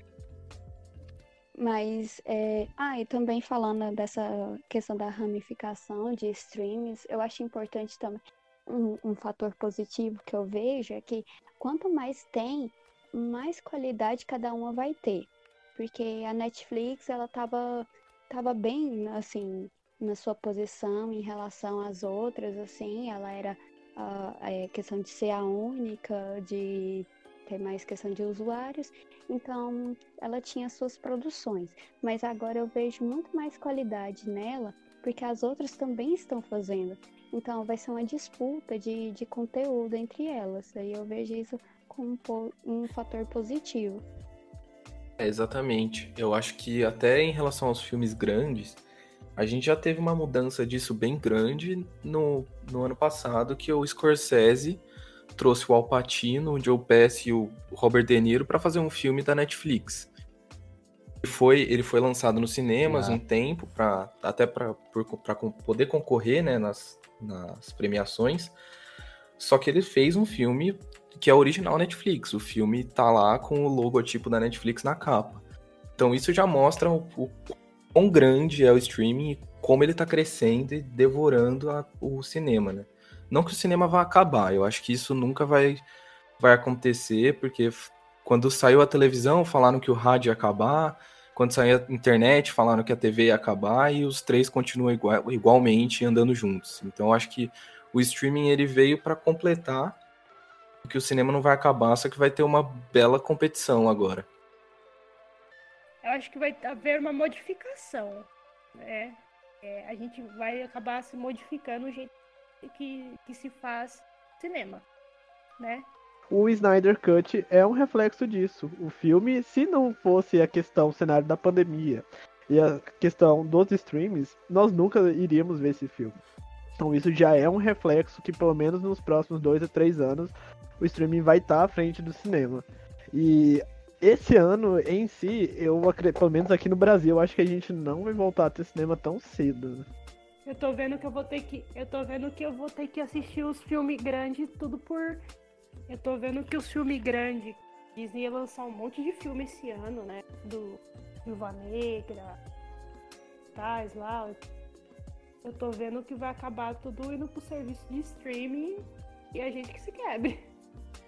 C: Mas, é... ah, e também falando dessa questão da ramificação de streams, eu acho importante também um, um fator positivo que eu vejo é que quanto mais tem, mais qualidade cada uma vai ter. Porque a Netflix, ela tava, tava bem, assim, na sua posição em relação às outras, assim, ela era a, a questão de ser a única, de ter mais questão de usuários, então ela tinha suas produções. Mas agora eu vejo muito mais qualidade nela, porque as outras também estão fazendo. Então vai ser uma disputa de, de conteúdo entre elas. Aí eu vejo isso como um fator positivo.
B: É, exatamente. Eu acho que até em relação aos filmes grandes, a gente já teve uma mudança disso bem grande no, no ano passado, que o Scorsese trouxe o Al Pacino, o Joe Pesci e o Robert De Niro para fazer um filme da Netflix. Ele foi, ele foi lançado nos cinemas ah. um tempo, pra, até para poder concorrer né, nas, nas premiações. Só que ele fez um filme que é original Netflix. O filme tá lá com o logotipo da Netflix na capa. Então isso já mostra o, o quão grande é o streaming e como ele tá crescendo e devorando a, o cinema, né? Não que o cinema vá acabar, eu acho que isso nunca vai, vai acontecer, porque quando saiu a televisão falaram que o rádio ia acabar, quando saiu a internet falaram que a TV ia acabar e os três continuam igual, igualmente andando juntos. Então acho que o streaming ele veio para completar que o cinema não vai acabar, só que vai ter uma bela competição agora.
D: Eu acho que vai haver uma modificação, né? É, a gente vai acabar se modificando o jeito que, que se faz cinema, né?
A: O Snyder Cut é um reflexo disso. O filme, se não fosse a questão, cenário da pandemia e a questão dos streams, nós nunca iríamos ver esse filme. Então isso já é um reflexo que pelo menos nos próximos dois a três anos o streaming vai estar à frente do cinema. E esse ano em si, eu pelo menos aqui no Brasil, acho que a gente não vai voltar a ter cinema tão cedo. Né?
D: Eu tô vendo que eu vou ter que. Eu tô vendo que eu vou ter que assistir os filmes grandes tudo por. Eu tô vendo que os filmes grandes. Disney ia lançar um monte de filme esse ano, né? Do Viúva Negra, tais lá. Eu tô vendo que vai acabar tudo indo pro serviço de streaming e a gente que se quebre.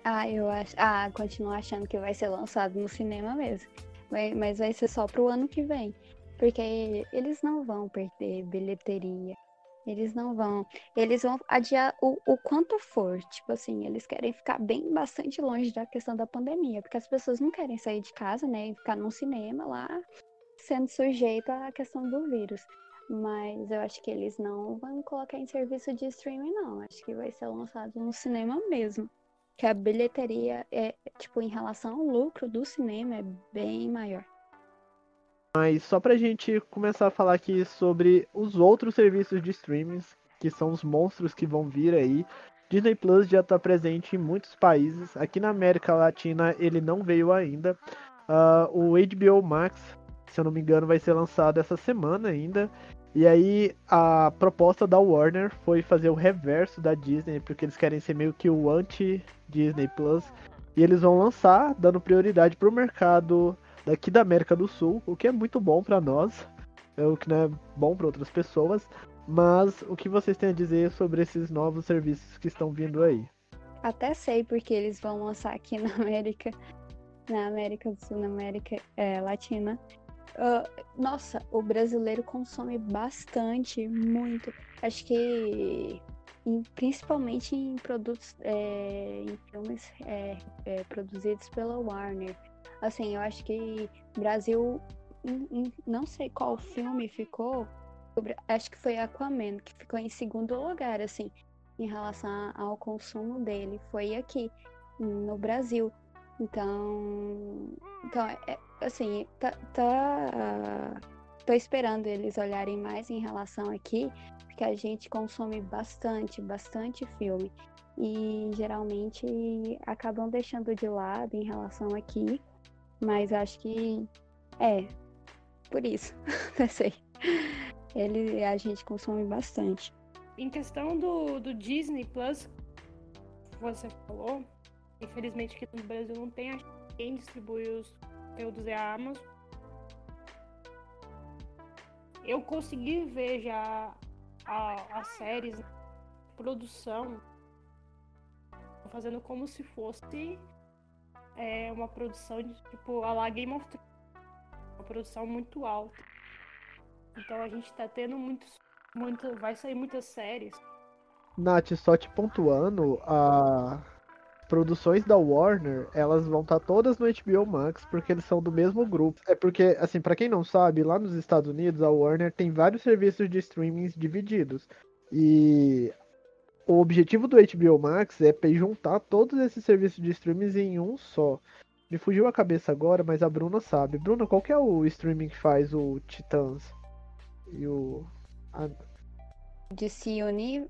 C: Ah, eu acho. Ah, continuo achando que vai ser lançado no cinema mesmo. Mas vai ser só pro ano que vem. Porque eles não vão perder bilheteria. Eles não vão. Eles vão adiar o, o quanto for. Tipo assim, eles querem ficar bem bastante longe da questão da pandemia. Porque as pessoas não querem sair de casa, né? E ficar num cinema lá, sendo sujeito à questão do vírus. Mas eu acho que eles não vão colocar em serviço de streaming, não. Acho que vai ser lançado no cinema mesmo. Que a bilheteria é, tipo, em relação ao lucro do cinema, é bem maior.
A: Mas só pra gente começar a falar aqui sobre os outros serviços de streamings, que são os monstros que vão vir aí. Disney Plus já está presente em muitos países. Aqui na América Latina ele não veio ainda. Uh, o HBO Max, se eu não me engano, vai ser lançado essa semana ainda. E aí a proposta da Warner foi fazer o reverso da Disney, porque eles querem ser meio que o anti-Disney Plus. E eles vão lançar, dando prioridade para o mercado daqui da América do Sul, o que é muito bom para nós, é o que não é bom para outras pessoas. Mas o que vocês têm a dizer sobre esses novos serviços que estão vindo aí?
C: Até sei porque eles vão lançar aqui na América, na América do Sul, na América é, Latina. Uh, nossa, o brasileiro consome bastante, muito. Acho que em, principalmente em produtos, é, em filmes é, é, produzidos pela Warner. Assim, eu acho que Brasil, não sei qual filme ficou, acho que foi Aquaman, que ficou em segundo lugar, assim, em relação ao consumo dele. Foi aqui, no Brasil. Então, então é, assim, tá, tá, tô esperando eles olharem mais em relação aqui, porque a gente consome bastante, bastante filme. E geralmente acabam deixando de lado em relação aqui. Mas acho que é, por isso, não sei. ele a gente consome bastante.
D: Em questão do, do Disney Plus, você falou, infelizmente aqui no Brasil não tem quem distribui os conteúdos é a Amazon. Eu consegui ver já as séries, produção, fazendo como se fosse é, uma produção de tipo a la Game of Thrones. Uma produção muito alta. Então a gente tá tendo muitos. Muito, vai sair muitas séries.
A: Nath, só te pontuando, a produções da Warner, elas vão estar tá todas no HBO Max, porque eles são do mesmo grupo. É porque, assim, para quem não sabe, lá nos Estados Unidos, a Warner tem vários serviços de streaming divididos. E o objetivo do HBO Max é juntar todos esses serviços de streaming em um só. Me fugiu a cabeça agora, mas a Bruna sabe. Bruna, qual que é o streaming que faz o Titãs? E o. A...
C: Uni...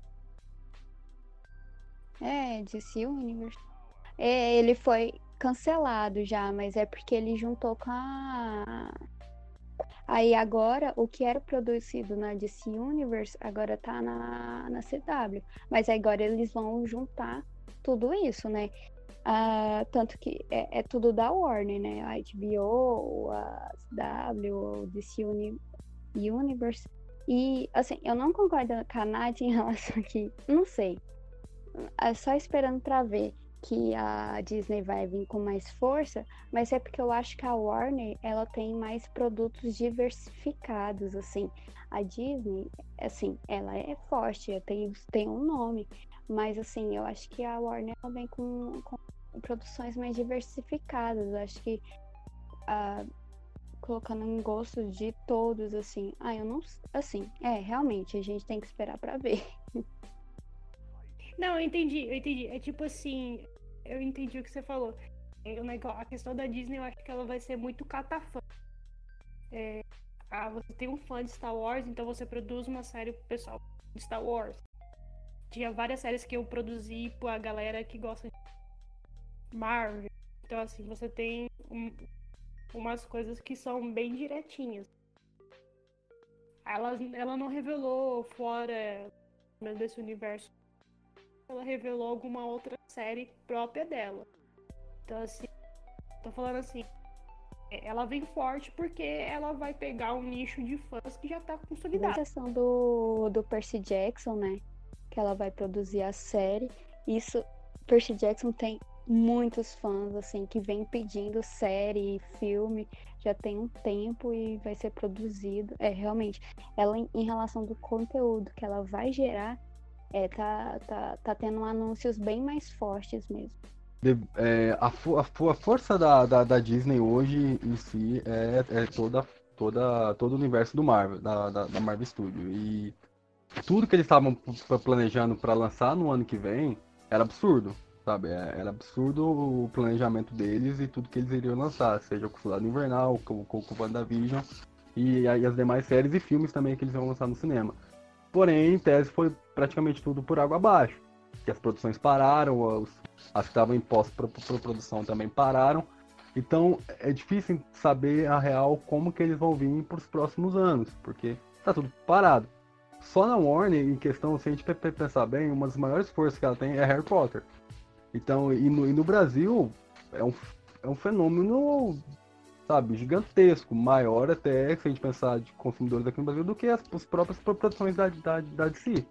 C: É, DC Universe. É, ele foi cancelado já, mas é porque ele juntou com a. Aí agora, o que era produzido na DC Universe, agora tá na, na CW. Mas agora eles vão juntar tudo isso, né? Uh, tanto que é, é, tudo da Warner, né? A HBO, a CW, o DC Uni Universe. E, assim, eu não concordo com a Nath em relação a que, não sei, é só esperando para ver que a Disney vai vir com mais força, mas é porque eu acho que a Warner ela tem mais produtos diversificados, assim. A Disney, assim, ela é forte, tem, tem um nome, mas assim, eu acho que a Warner ela vem com, com produções mais diversificadas. Eu acho que uh, colocando em gosto de todos, assim. Ah, eu não. Assim, é, realmente, a gente tem que esperar para ver.
D: Não, eu entendi, eu entendi. É tipo assim, eu entendi o que você falou. É, a questão da Disney, eu acho que ela vai ser muito catafã. É, ah, você tem um fã de Star Wars, então você produz uma série pro pessoal de Star Wars. Tinha várias séries que eu produzi pra galera que gosta de Marvel. Então, assim, você tem um, umas coisas que são bem direitinhas. Ela, ela não revelou fora desse universo ela revelou alguma outra série própria dela. Então, assim, tô falando assim, é, ela vem forte porque ela vai pegar um nicho de fãs que já tá consolidado. A
C: questão do, do Percy Jackson, né? Que ela vai produzir a série. Isso, Percy Jackson tem muitos fãs, assim, que vem pedindo série, filme, já tem um tempo e vai ser produzido. É, realmente, ela, em relação do conteúdo que ela vai gerar, é, tá, tá, tá tendo anúncios bem mais fortes mesmo.
E: É, a, a, a, força da, da, da, Disney hoje em si é, é toda, toda, todo o universo do Marvel, da, da, da Marvel Studio. E tudo que eles estavam planejando para lançar no ano que vem era absurdo, sabe? É, era absurdo o planejamento deles e tudo que eles iriam lançar, seja o Soldado Invernal, com, com o WandaVision e, e as demais séries e filmes também que eles vão lançar no cinema. Porém, em tese, foi praticamente tudo por água abaixo. Que as produções pararam, as que estavam em pós-produção também pararam. Então, é difícil saber a real como que eles vão vir para os próximos anos, porque tá tudo parado. Só na Warner, em questão, se a gente pensar bem, uma das maiores forças que ela tem é Harry Potter. Então, e no, e no Brasil, é um, é um fenômeno sabe, gigantesco, maior até, se a gente pensar de consumidores aqui no Brasil, do que as, as próprias produções da, da, da DC.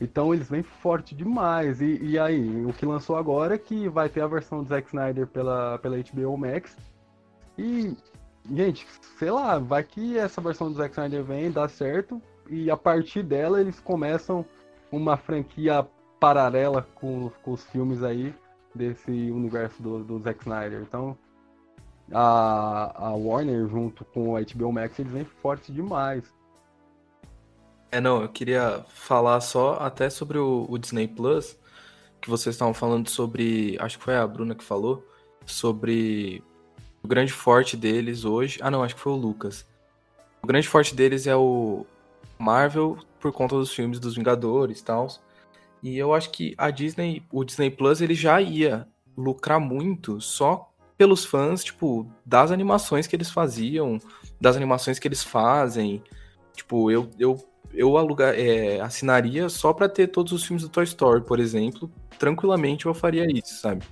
E: Então eles vêm forte demais. E, e, aí, o que lançou agora é que vai ter a versão do Zack Snyder pela, pela HBO Max. E, gente, sei lá, vai que essa versão do Zack Snyder vem, dá certo, e a partir dela eles começam uma franquia paralela com, com os filmes aí desse universo do, do Zack Snyder. Então, a, a Warner junto com a HBO Max, eles vêm fortes demais.
B: É, não, eu queria falar só até sobre o, o Disney Plus, que vocês estavam falando sobre, acho que foi a Bruna que falou, sobre o grande forte deles hoje. Ah, não, acho que foi o Lucas. O grande forte deles é o Marvel por conta dos filmes dos Vingadores e tal. E eu acho que a Disney, o Disney Plus, ele já ia lucrar muito só pelos fãs, tipo, das animações que eles faziam, das animações que eles fazem. Tipo, eu, eu, eu alugar, é, assinaria só para ter todos os filmes do Toy Story, por exemplo. Tranquilamente eu faria isso, sabe?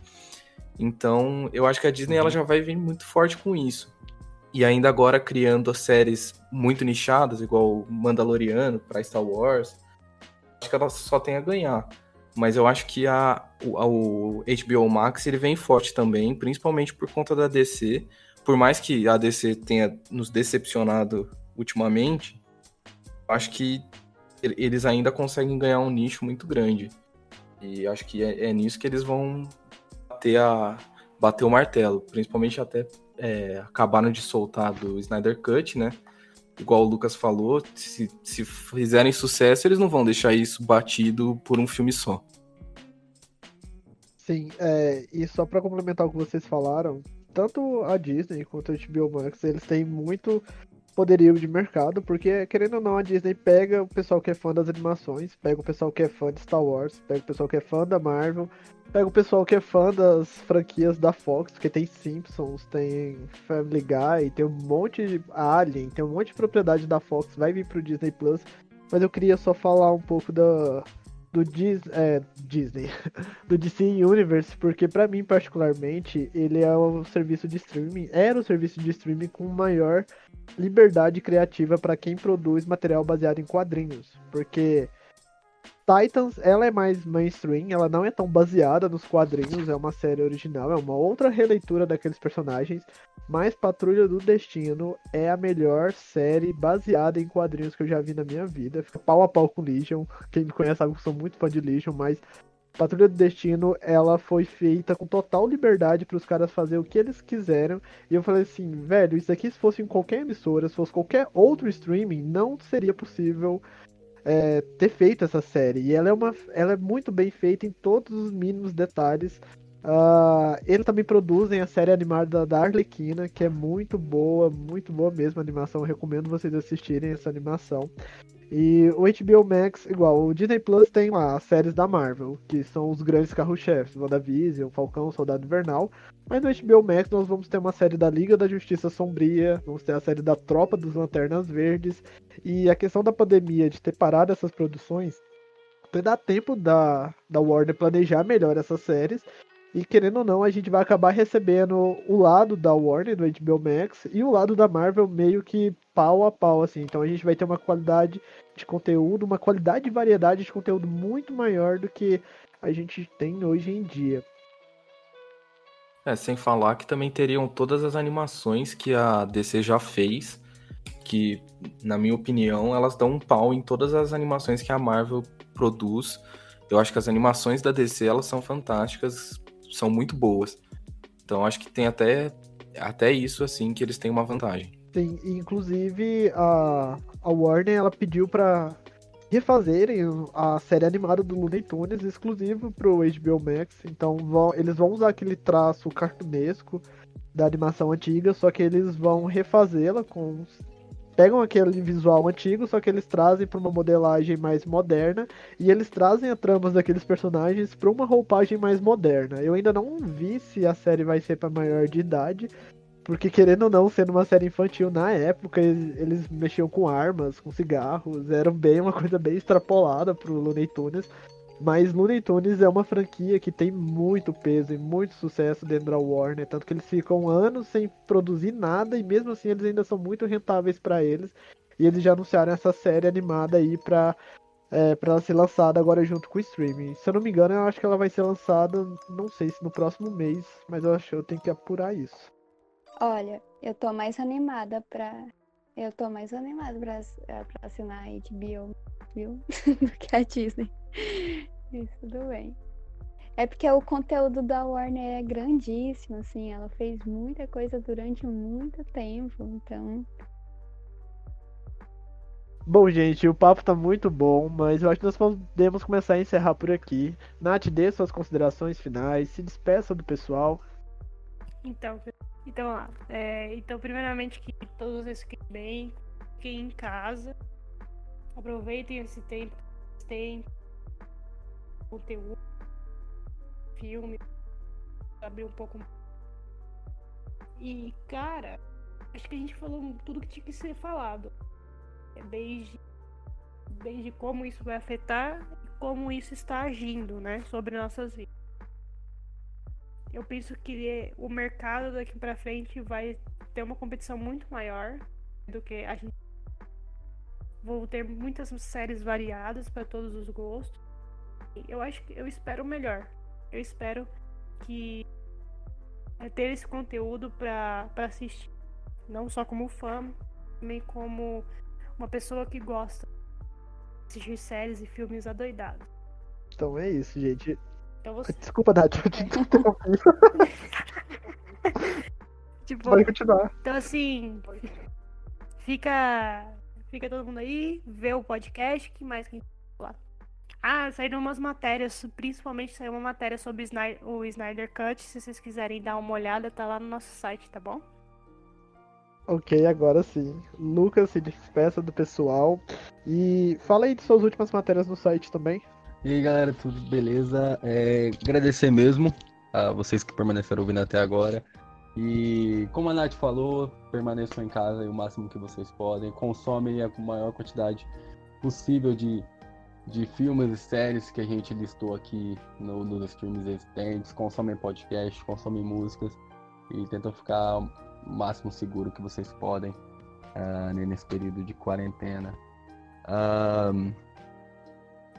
B: Então, eu acho que a Disney ela já vai vir muito forte com isso. E ainda agora criando séries muito nichadas, igual Mandaloriano para Star Wars. Acho que ela só tem a ganhar. Mas eu acho que a, o, o HBO Max ele vem forte também, principalmente por conta da DC. Por mais que a DC tenha nos decepcionado ultimamente, acho que eles ainda conseguem ganhar um nicho muito grande. E acho que é, é nisso que eles vão bater, a, bater o martelo. Principalmente até é, acabaram de soltar do Snyder Cut, né? Igual o Lucas falou, se, se fizerem sucesso, eles não vão deixar isso batido por um filme só.
A: Sim, é, e só para complementar o que vocês falaram, tanto a Disney quanto a HBO Max, eles têm muito poderio de mercado, porque querendo ou não, a Disney pega o pessoal que é fã das animações, pega o pessoal que é fã de Star Wars, pega o pessoal que é fã da Marvel, pega o pessoal que é fã das franquias da Fox, porque tem Simpsons, tem Family Guy, tem um monte de Alien, tem um monte de propriedade da Fox, vai vir pro Disney Plus. Mas eu queria só falar um pouco da, do Dis, é, Disney, do DC Universe, porque para mim particularmente ele é o serviço de streaming, era o serviço de streaming com maior liberdade criativa para quem produz material baseado em quadrinhos, porque Titans, ela é mais mainstream, ela não é tão baseada nos quadrinhos, é uma série original, é uma outra releitura daqueles personagens, mas Patrulha do Destino é a melhor série baseada em quadrinhos que eu já vi na minha vida. Fica pau a pau com Legion. Quem me conhece sabe que eu sou muito fã de Legion, mas Patrulha do Destino, ela foi feita com total liberdade para os caras fazer o que eles quiseram. E eu falei assim, velho, isso aqui se fosse em qualquer emissora, se fosse qualquer outro streaming, não seria possível é, ter feito essa série. E ela é, uma, ela é muito bem feita em todos os mínimos detalhes. Uh, eles também produzem a série animada da Arlequina, que é muito boa, muito boa mesmo a animação. Eu recomendo vocês assistirem essa animação. E o HBO Max, igual, o Disney Plus tem lá as séries da Marvel, que são os grandes carro-chefes, WandaVision, Falcão, Soldado Invernal. Mas no HBO Max nós vamos ter uma série da Liga da Justiça Sombria, vamos ter a série da Tropa dos Lanternas Verdes. E a questão da pandemia, de ter parado essas produções, vai dar tempo da, da Warner planejar melhor essas séries e querendo ou não, a gente vai acabar recebendo o lado da Warner, do HBO Max, e o lado da Marvel meio que pau a pau, assim. Então a gente vai ter uma qualidade de conteúdo, uma qualidade e variedade de conteúdo muito maior do que a gente tem hoje em dia.
B: É, sem falar que também teriam todas as animações que a DC já fez, que, na minha opinião, elas dão um pau em todas as animações que a Marvel produz. Eu acho que as animações da DC, elas são fantásticas, são muito boas. Então acho que tem até, até isso assim que eles têm uma vantagem.
A: Sim, inclusive a, a Warner ela pediu para refazerem a série animada do Looney Tunes exclusivo pro HBO Max. Então vão, eles vão usar aquele traço cartunesco da animação antiga, só que eles vão refazê-la com pegam aquele visual antigo, só que eles trazem para uma modelagem mais moderna e eles trazem a tramas daqueles personagens para uma roupagem mais moderna. Eu ainda não vi se a série vai ser para maior de idade, porque querendo ou não, sendo uma série infantil na época, eles, eles mexiam com armas, com cigarros, eram bem uma coisa bem extrapolada pro Looney Tunes. Mas Looney Tunes é uma franquia que tem muito peso e muito sucesso dentro da Warner, tanto que eles ficam anos sem produzir nada e mesmo assim eles ainda são muito rentáveis para eles. E eles já anunciaram essa série animada aí pra, é, pra ela ser lançada agora junto com o streaming. Se eu não me engano, eu acho que ela vai ser lançada, não sei se no próximo mês, mas eu acho que eu tenho que apurar isso.
C: Olha, eu tô mais animada pra. Eu tô mais animada pra, pra assinar a HBO, viu? Do que a Disney. Isso, tudo bem. É porque o conteúdo da Warner é grandíssimo, assim, ela fez muita coisa durante muito tempo, então.
A: Bom, gente, o papo tá muito bom, mas eu acho que nós podemos começar a encerrar por aqui. Nath, dê suas considerações finais, se despeça do pessoal.
D: Então, então lá. É, então, primeiramente, que todos vocês fiquem bem, fiquem em casa, aproveitem esse tempo, tem conteúdo, filme, abrir um pouco. E, cara, acho que a gente falou tudo que tinha que ser falado. desde, desde como isso vai afetar e como isso está agindo né, sobre nossas vidas. Eu penso que o mercado daqui para frente vai ter uma competição muito maior do que a gente. Vou ter muitas séries variadas para todos os gostos. Eu acho que eu espero o melhor. Eu espero que é ter esse conteúdo para assistir. Não só como fã, também como uma pessoa que gosta de assistir séries e filmes adoidados.
A: Então é isso, gente.
D: Então você...
A: Desculpa, Nath, eu te interrompi.
D: tipo,
A: Pode continuar.
D: Então assim, fica fica todo mundo aí, vê o podcast, que mais que a gente? Ah, saíram umas matérias, principalmente saiu uma matéria sobre o Snyder Cut, se vocês quiserem dar uma olhada, tá lá no nosso site, tá bom?
A: Ok, agora sim. Lucas, se despeça do pessoal e fala aí de suas últimas matérias no site também.
E: E aí galera, tudo beleza? É, agradecer mesmo a vocês que permaneceram ouvindo até agora. E como a Nath falou, permaneçam em casa o máximo que vocês podem. Consomem a maior quantidade possível de, de filmes e séries que a gente listou aqui no, nos streams existentes. Consomem podcast, consomem músicas e tentam ficar o máximo seguro que vocês podem uh, nesse período de quarentena. Um,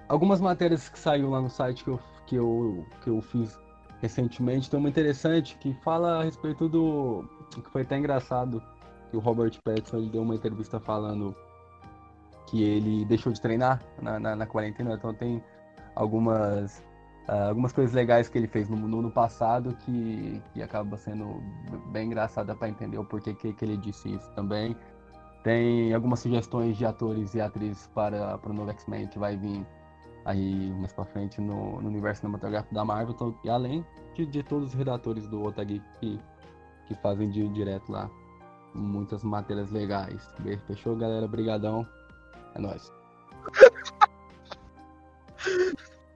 E: algumas matérias que saiu lá no site que eu, que eu, que eu fiz recentemente, tem uma interessante que fala a respeito do. que foi até engraçado, que o Robert Pattinson deu uma entrevista falando que ele deixou de treinar na, na, na quarentena, então tem algumas. Uh, algumas coisas legais que ele fez no, no, no passado que, que acaba sendo bem engraçada para entender o porquê que, que ele disse isso também. Tem algumas sugestões de atores e atrizes para, para o novo X-Men que vai vir aí mais pra frente no, no universo cinematográfico da Marvel, então, e além de, de, todos os redatores do Otagi que, que fazem de, direto lá muitas matérias legais. Beijo, fechou, galera? Brigadão. É nóis.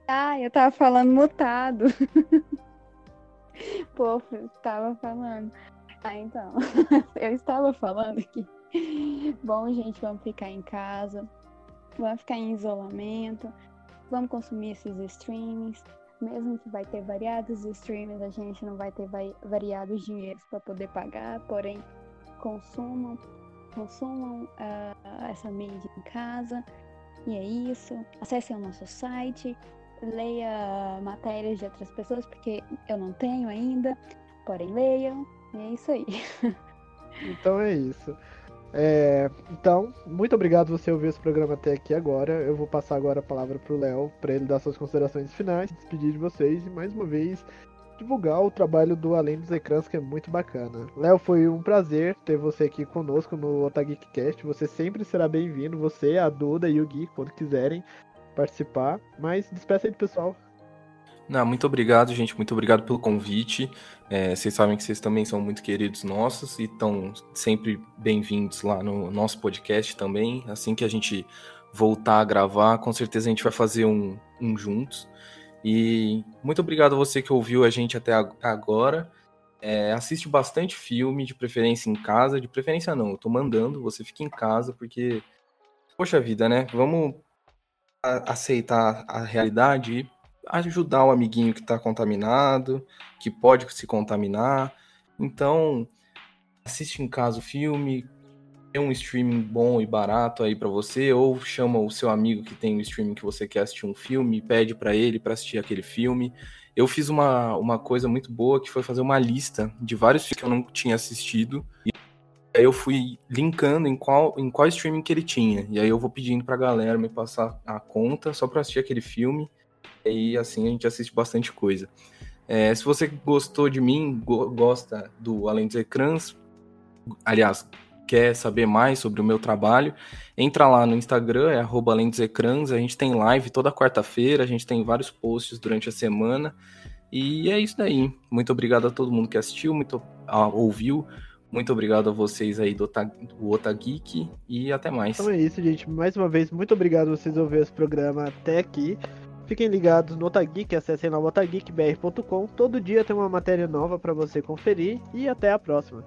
C: Ah, eu tava falando mutado. Pô, eu tava falando. Ah, então. eu estava falando aqui. Bom, gente, vamos ficar em casa. Vamos ficar em isolamento vamos consumir esses streamings. Mesmo que vai ter variados streamings, a gente não vai ter variados dinheiros para poder pagar, porém, consumam, consumam uh, essa mídia em casa. E é isso. Acessem o nosso site, leia matérias de outras pessoas, porque eu não tenho ainda, porém leiam. E é isso aí.
A: Então é isso. É, então, muito obrigado você ouvir esse programa até aqui agora. Eu vou passar agora a palavra pro Léo para ele dar suas considerações finais, despedir de vocês e mais uma vez divulgar o trabalho do Além dos Ecrãs, que é muito bacana. Léo, foi um prazer ter você aqui conosco no Otageekcast. Você sempre será bem-vindo, você, a Duda e o Gui, quando quiserem participar. Mas despeça aí do pessoal.
B: Não, muito obrigado, gente. Muito obrigado pelo convite. É, vocês sabem que vocês também são muito queridos nossos e estão sempre bem-vindos lá no nosso podcast também. Assim que a gente voltar a gravar, com certeza a gente vai fazer um, um juntos. E muito obrigado a você que ouviu a gente até agora. É, assiste bastante filme, de preferência em casa. De preferência não, eu tô mandando, você fica em casa, porque, poxa vida, né? Vamos aceitar a realidade e ajudar o amiguinho que está contaminado, que pode se contaminar. Então, assiste em casa o filme, tem um streaming bom e barato aí para você, ou chama o seu amigo que tem um streaming que você quer assistir um filme e pede para ele para assistir aquele filme. Eu fiz uma, uma coisa muito boa que foi fazer uma lista de vários filmes que eu não tinha assistido. E aí eu fui linkando em qual, em qual streaming que ele tinha. E aí eu vou pedindo pra galera me passar a conta só pra assistir aquele filme. E assim a gente assiste bastante coisa. É, se você gostou de mim, go gosta do Além dos Ecrãs, aliás, quer saber mais sobre o meu trabalho, entra lá no Instagram, é arroba a gente tem live toda quarta-feira, a gente tem vários posts durante a semana, e é isso daí. Muito obrigado a todo mundo que assistiu, muito a, ouviu, muito obrigado a vocês aí do, do Otageek, e até mais.
A: Então é isso, gente. Mais uma vez, muito obrigado a vocês ouvirem esse programa até aqui. Fiquem ligados no Otageek, acessem lá o otageekbr.com. Todo dia tem uma matéria nova para você conferir e até a próxima.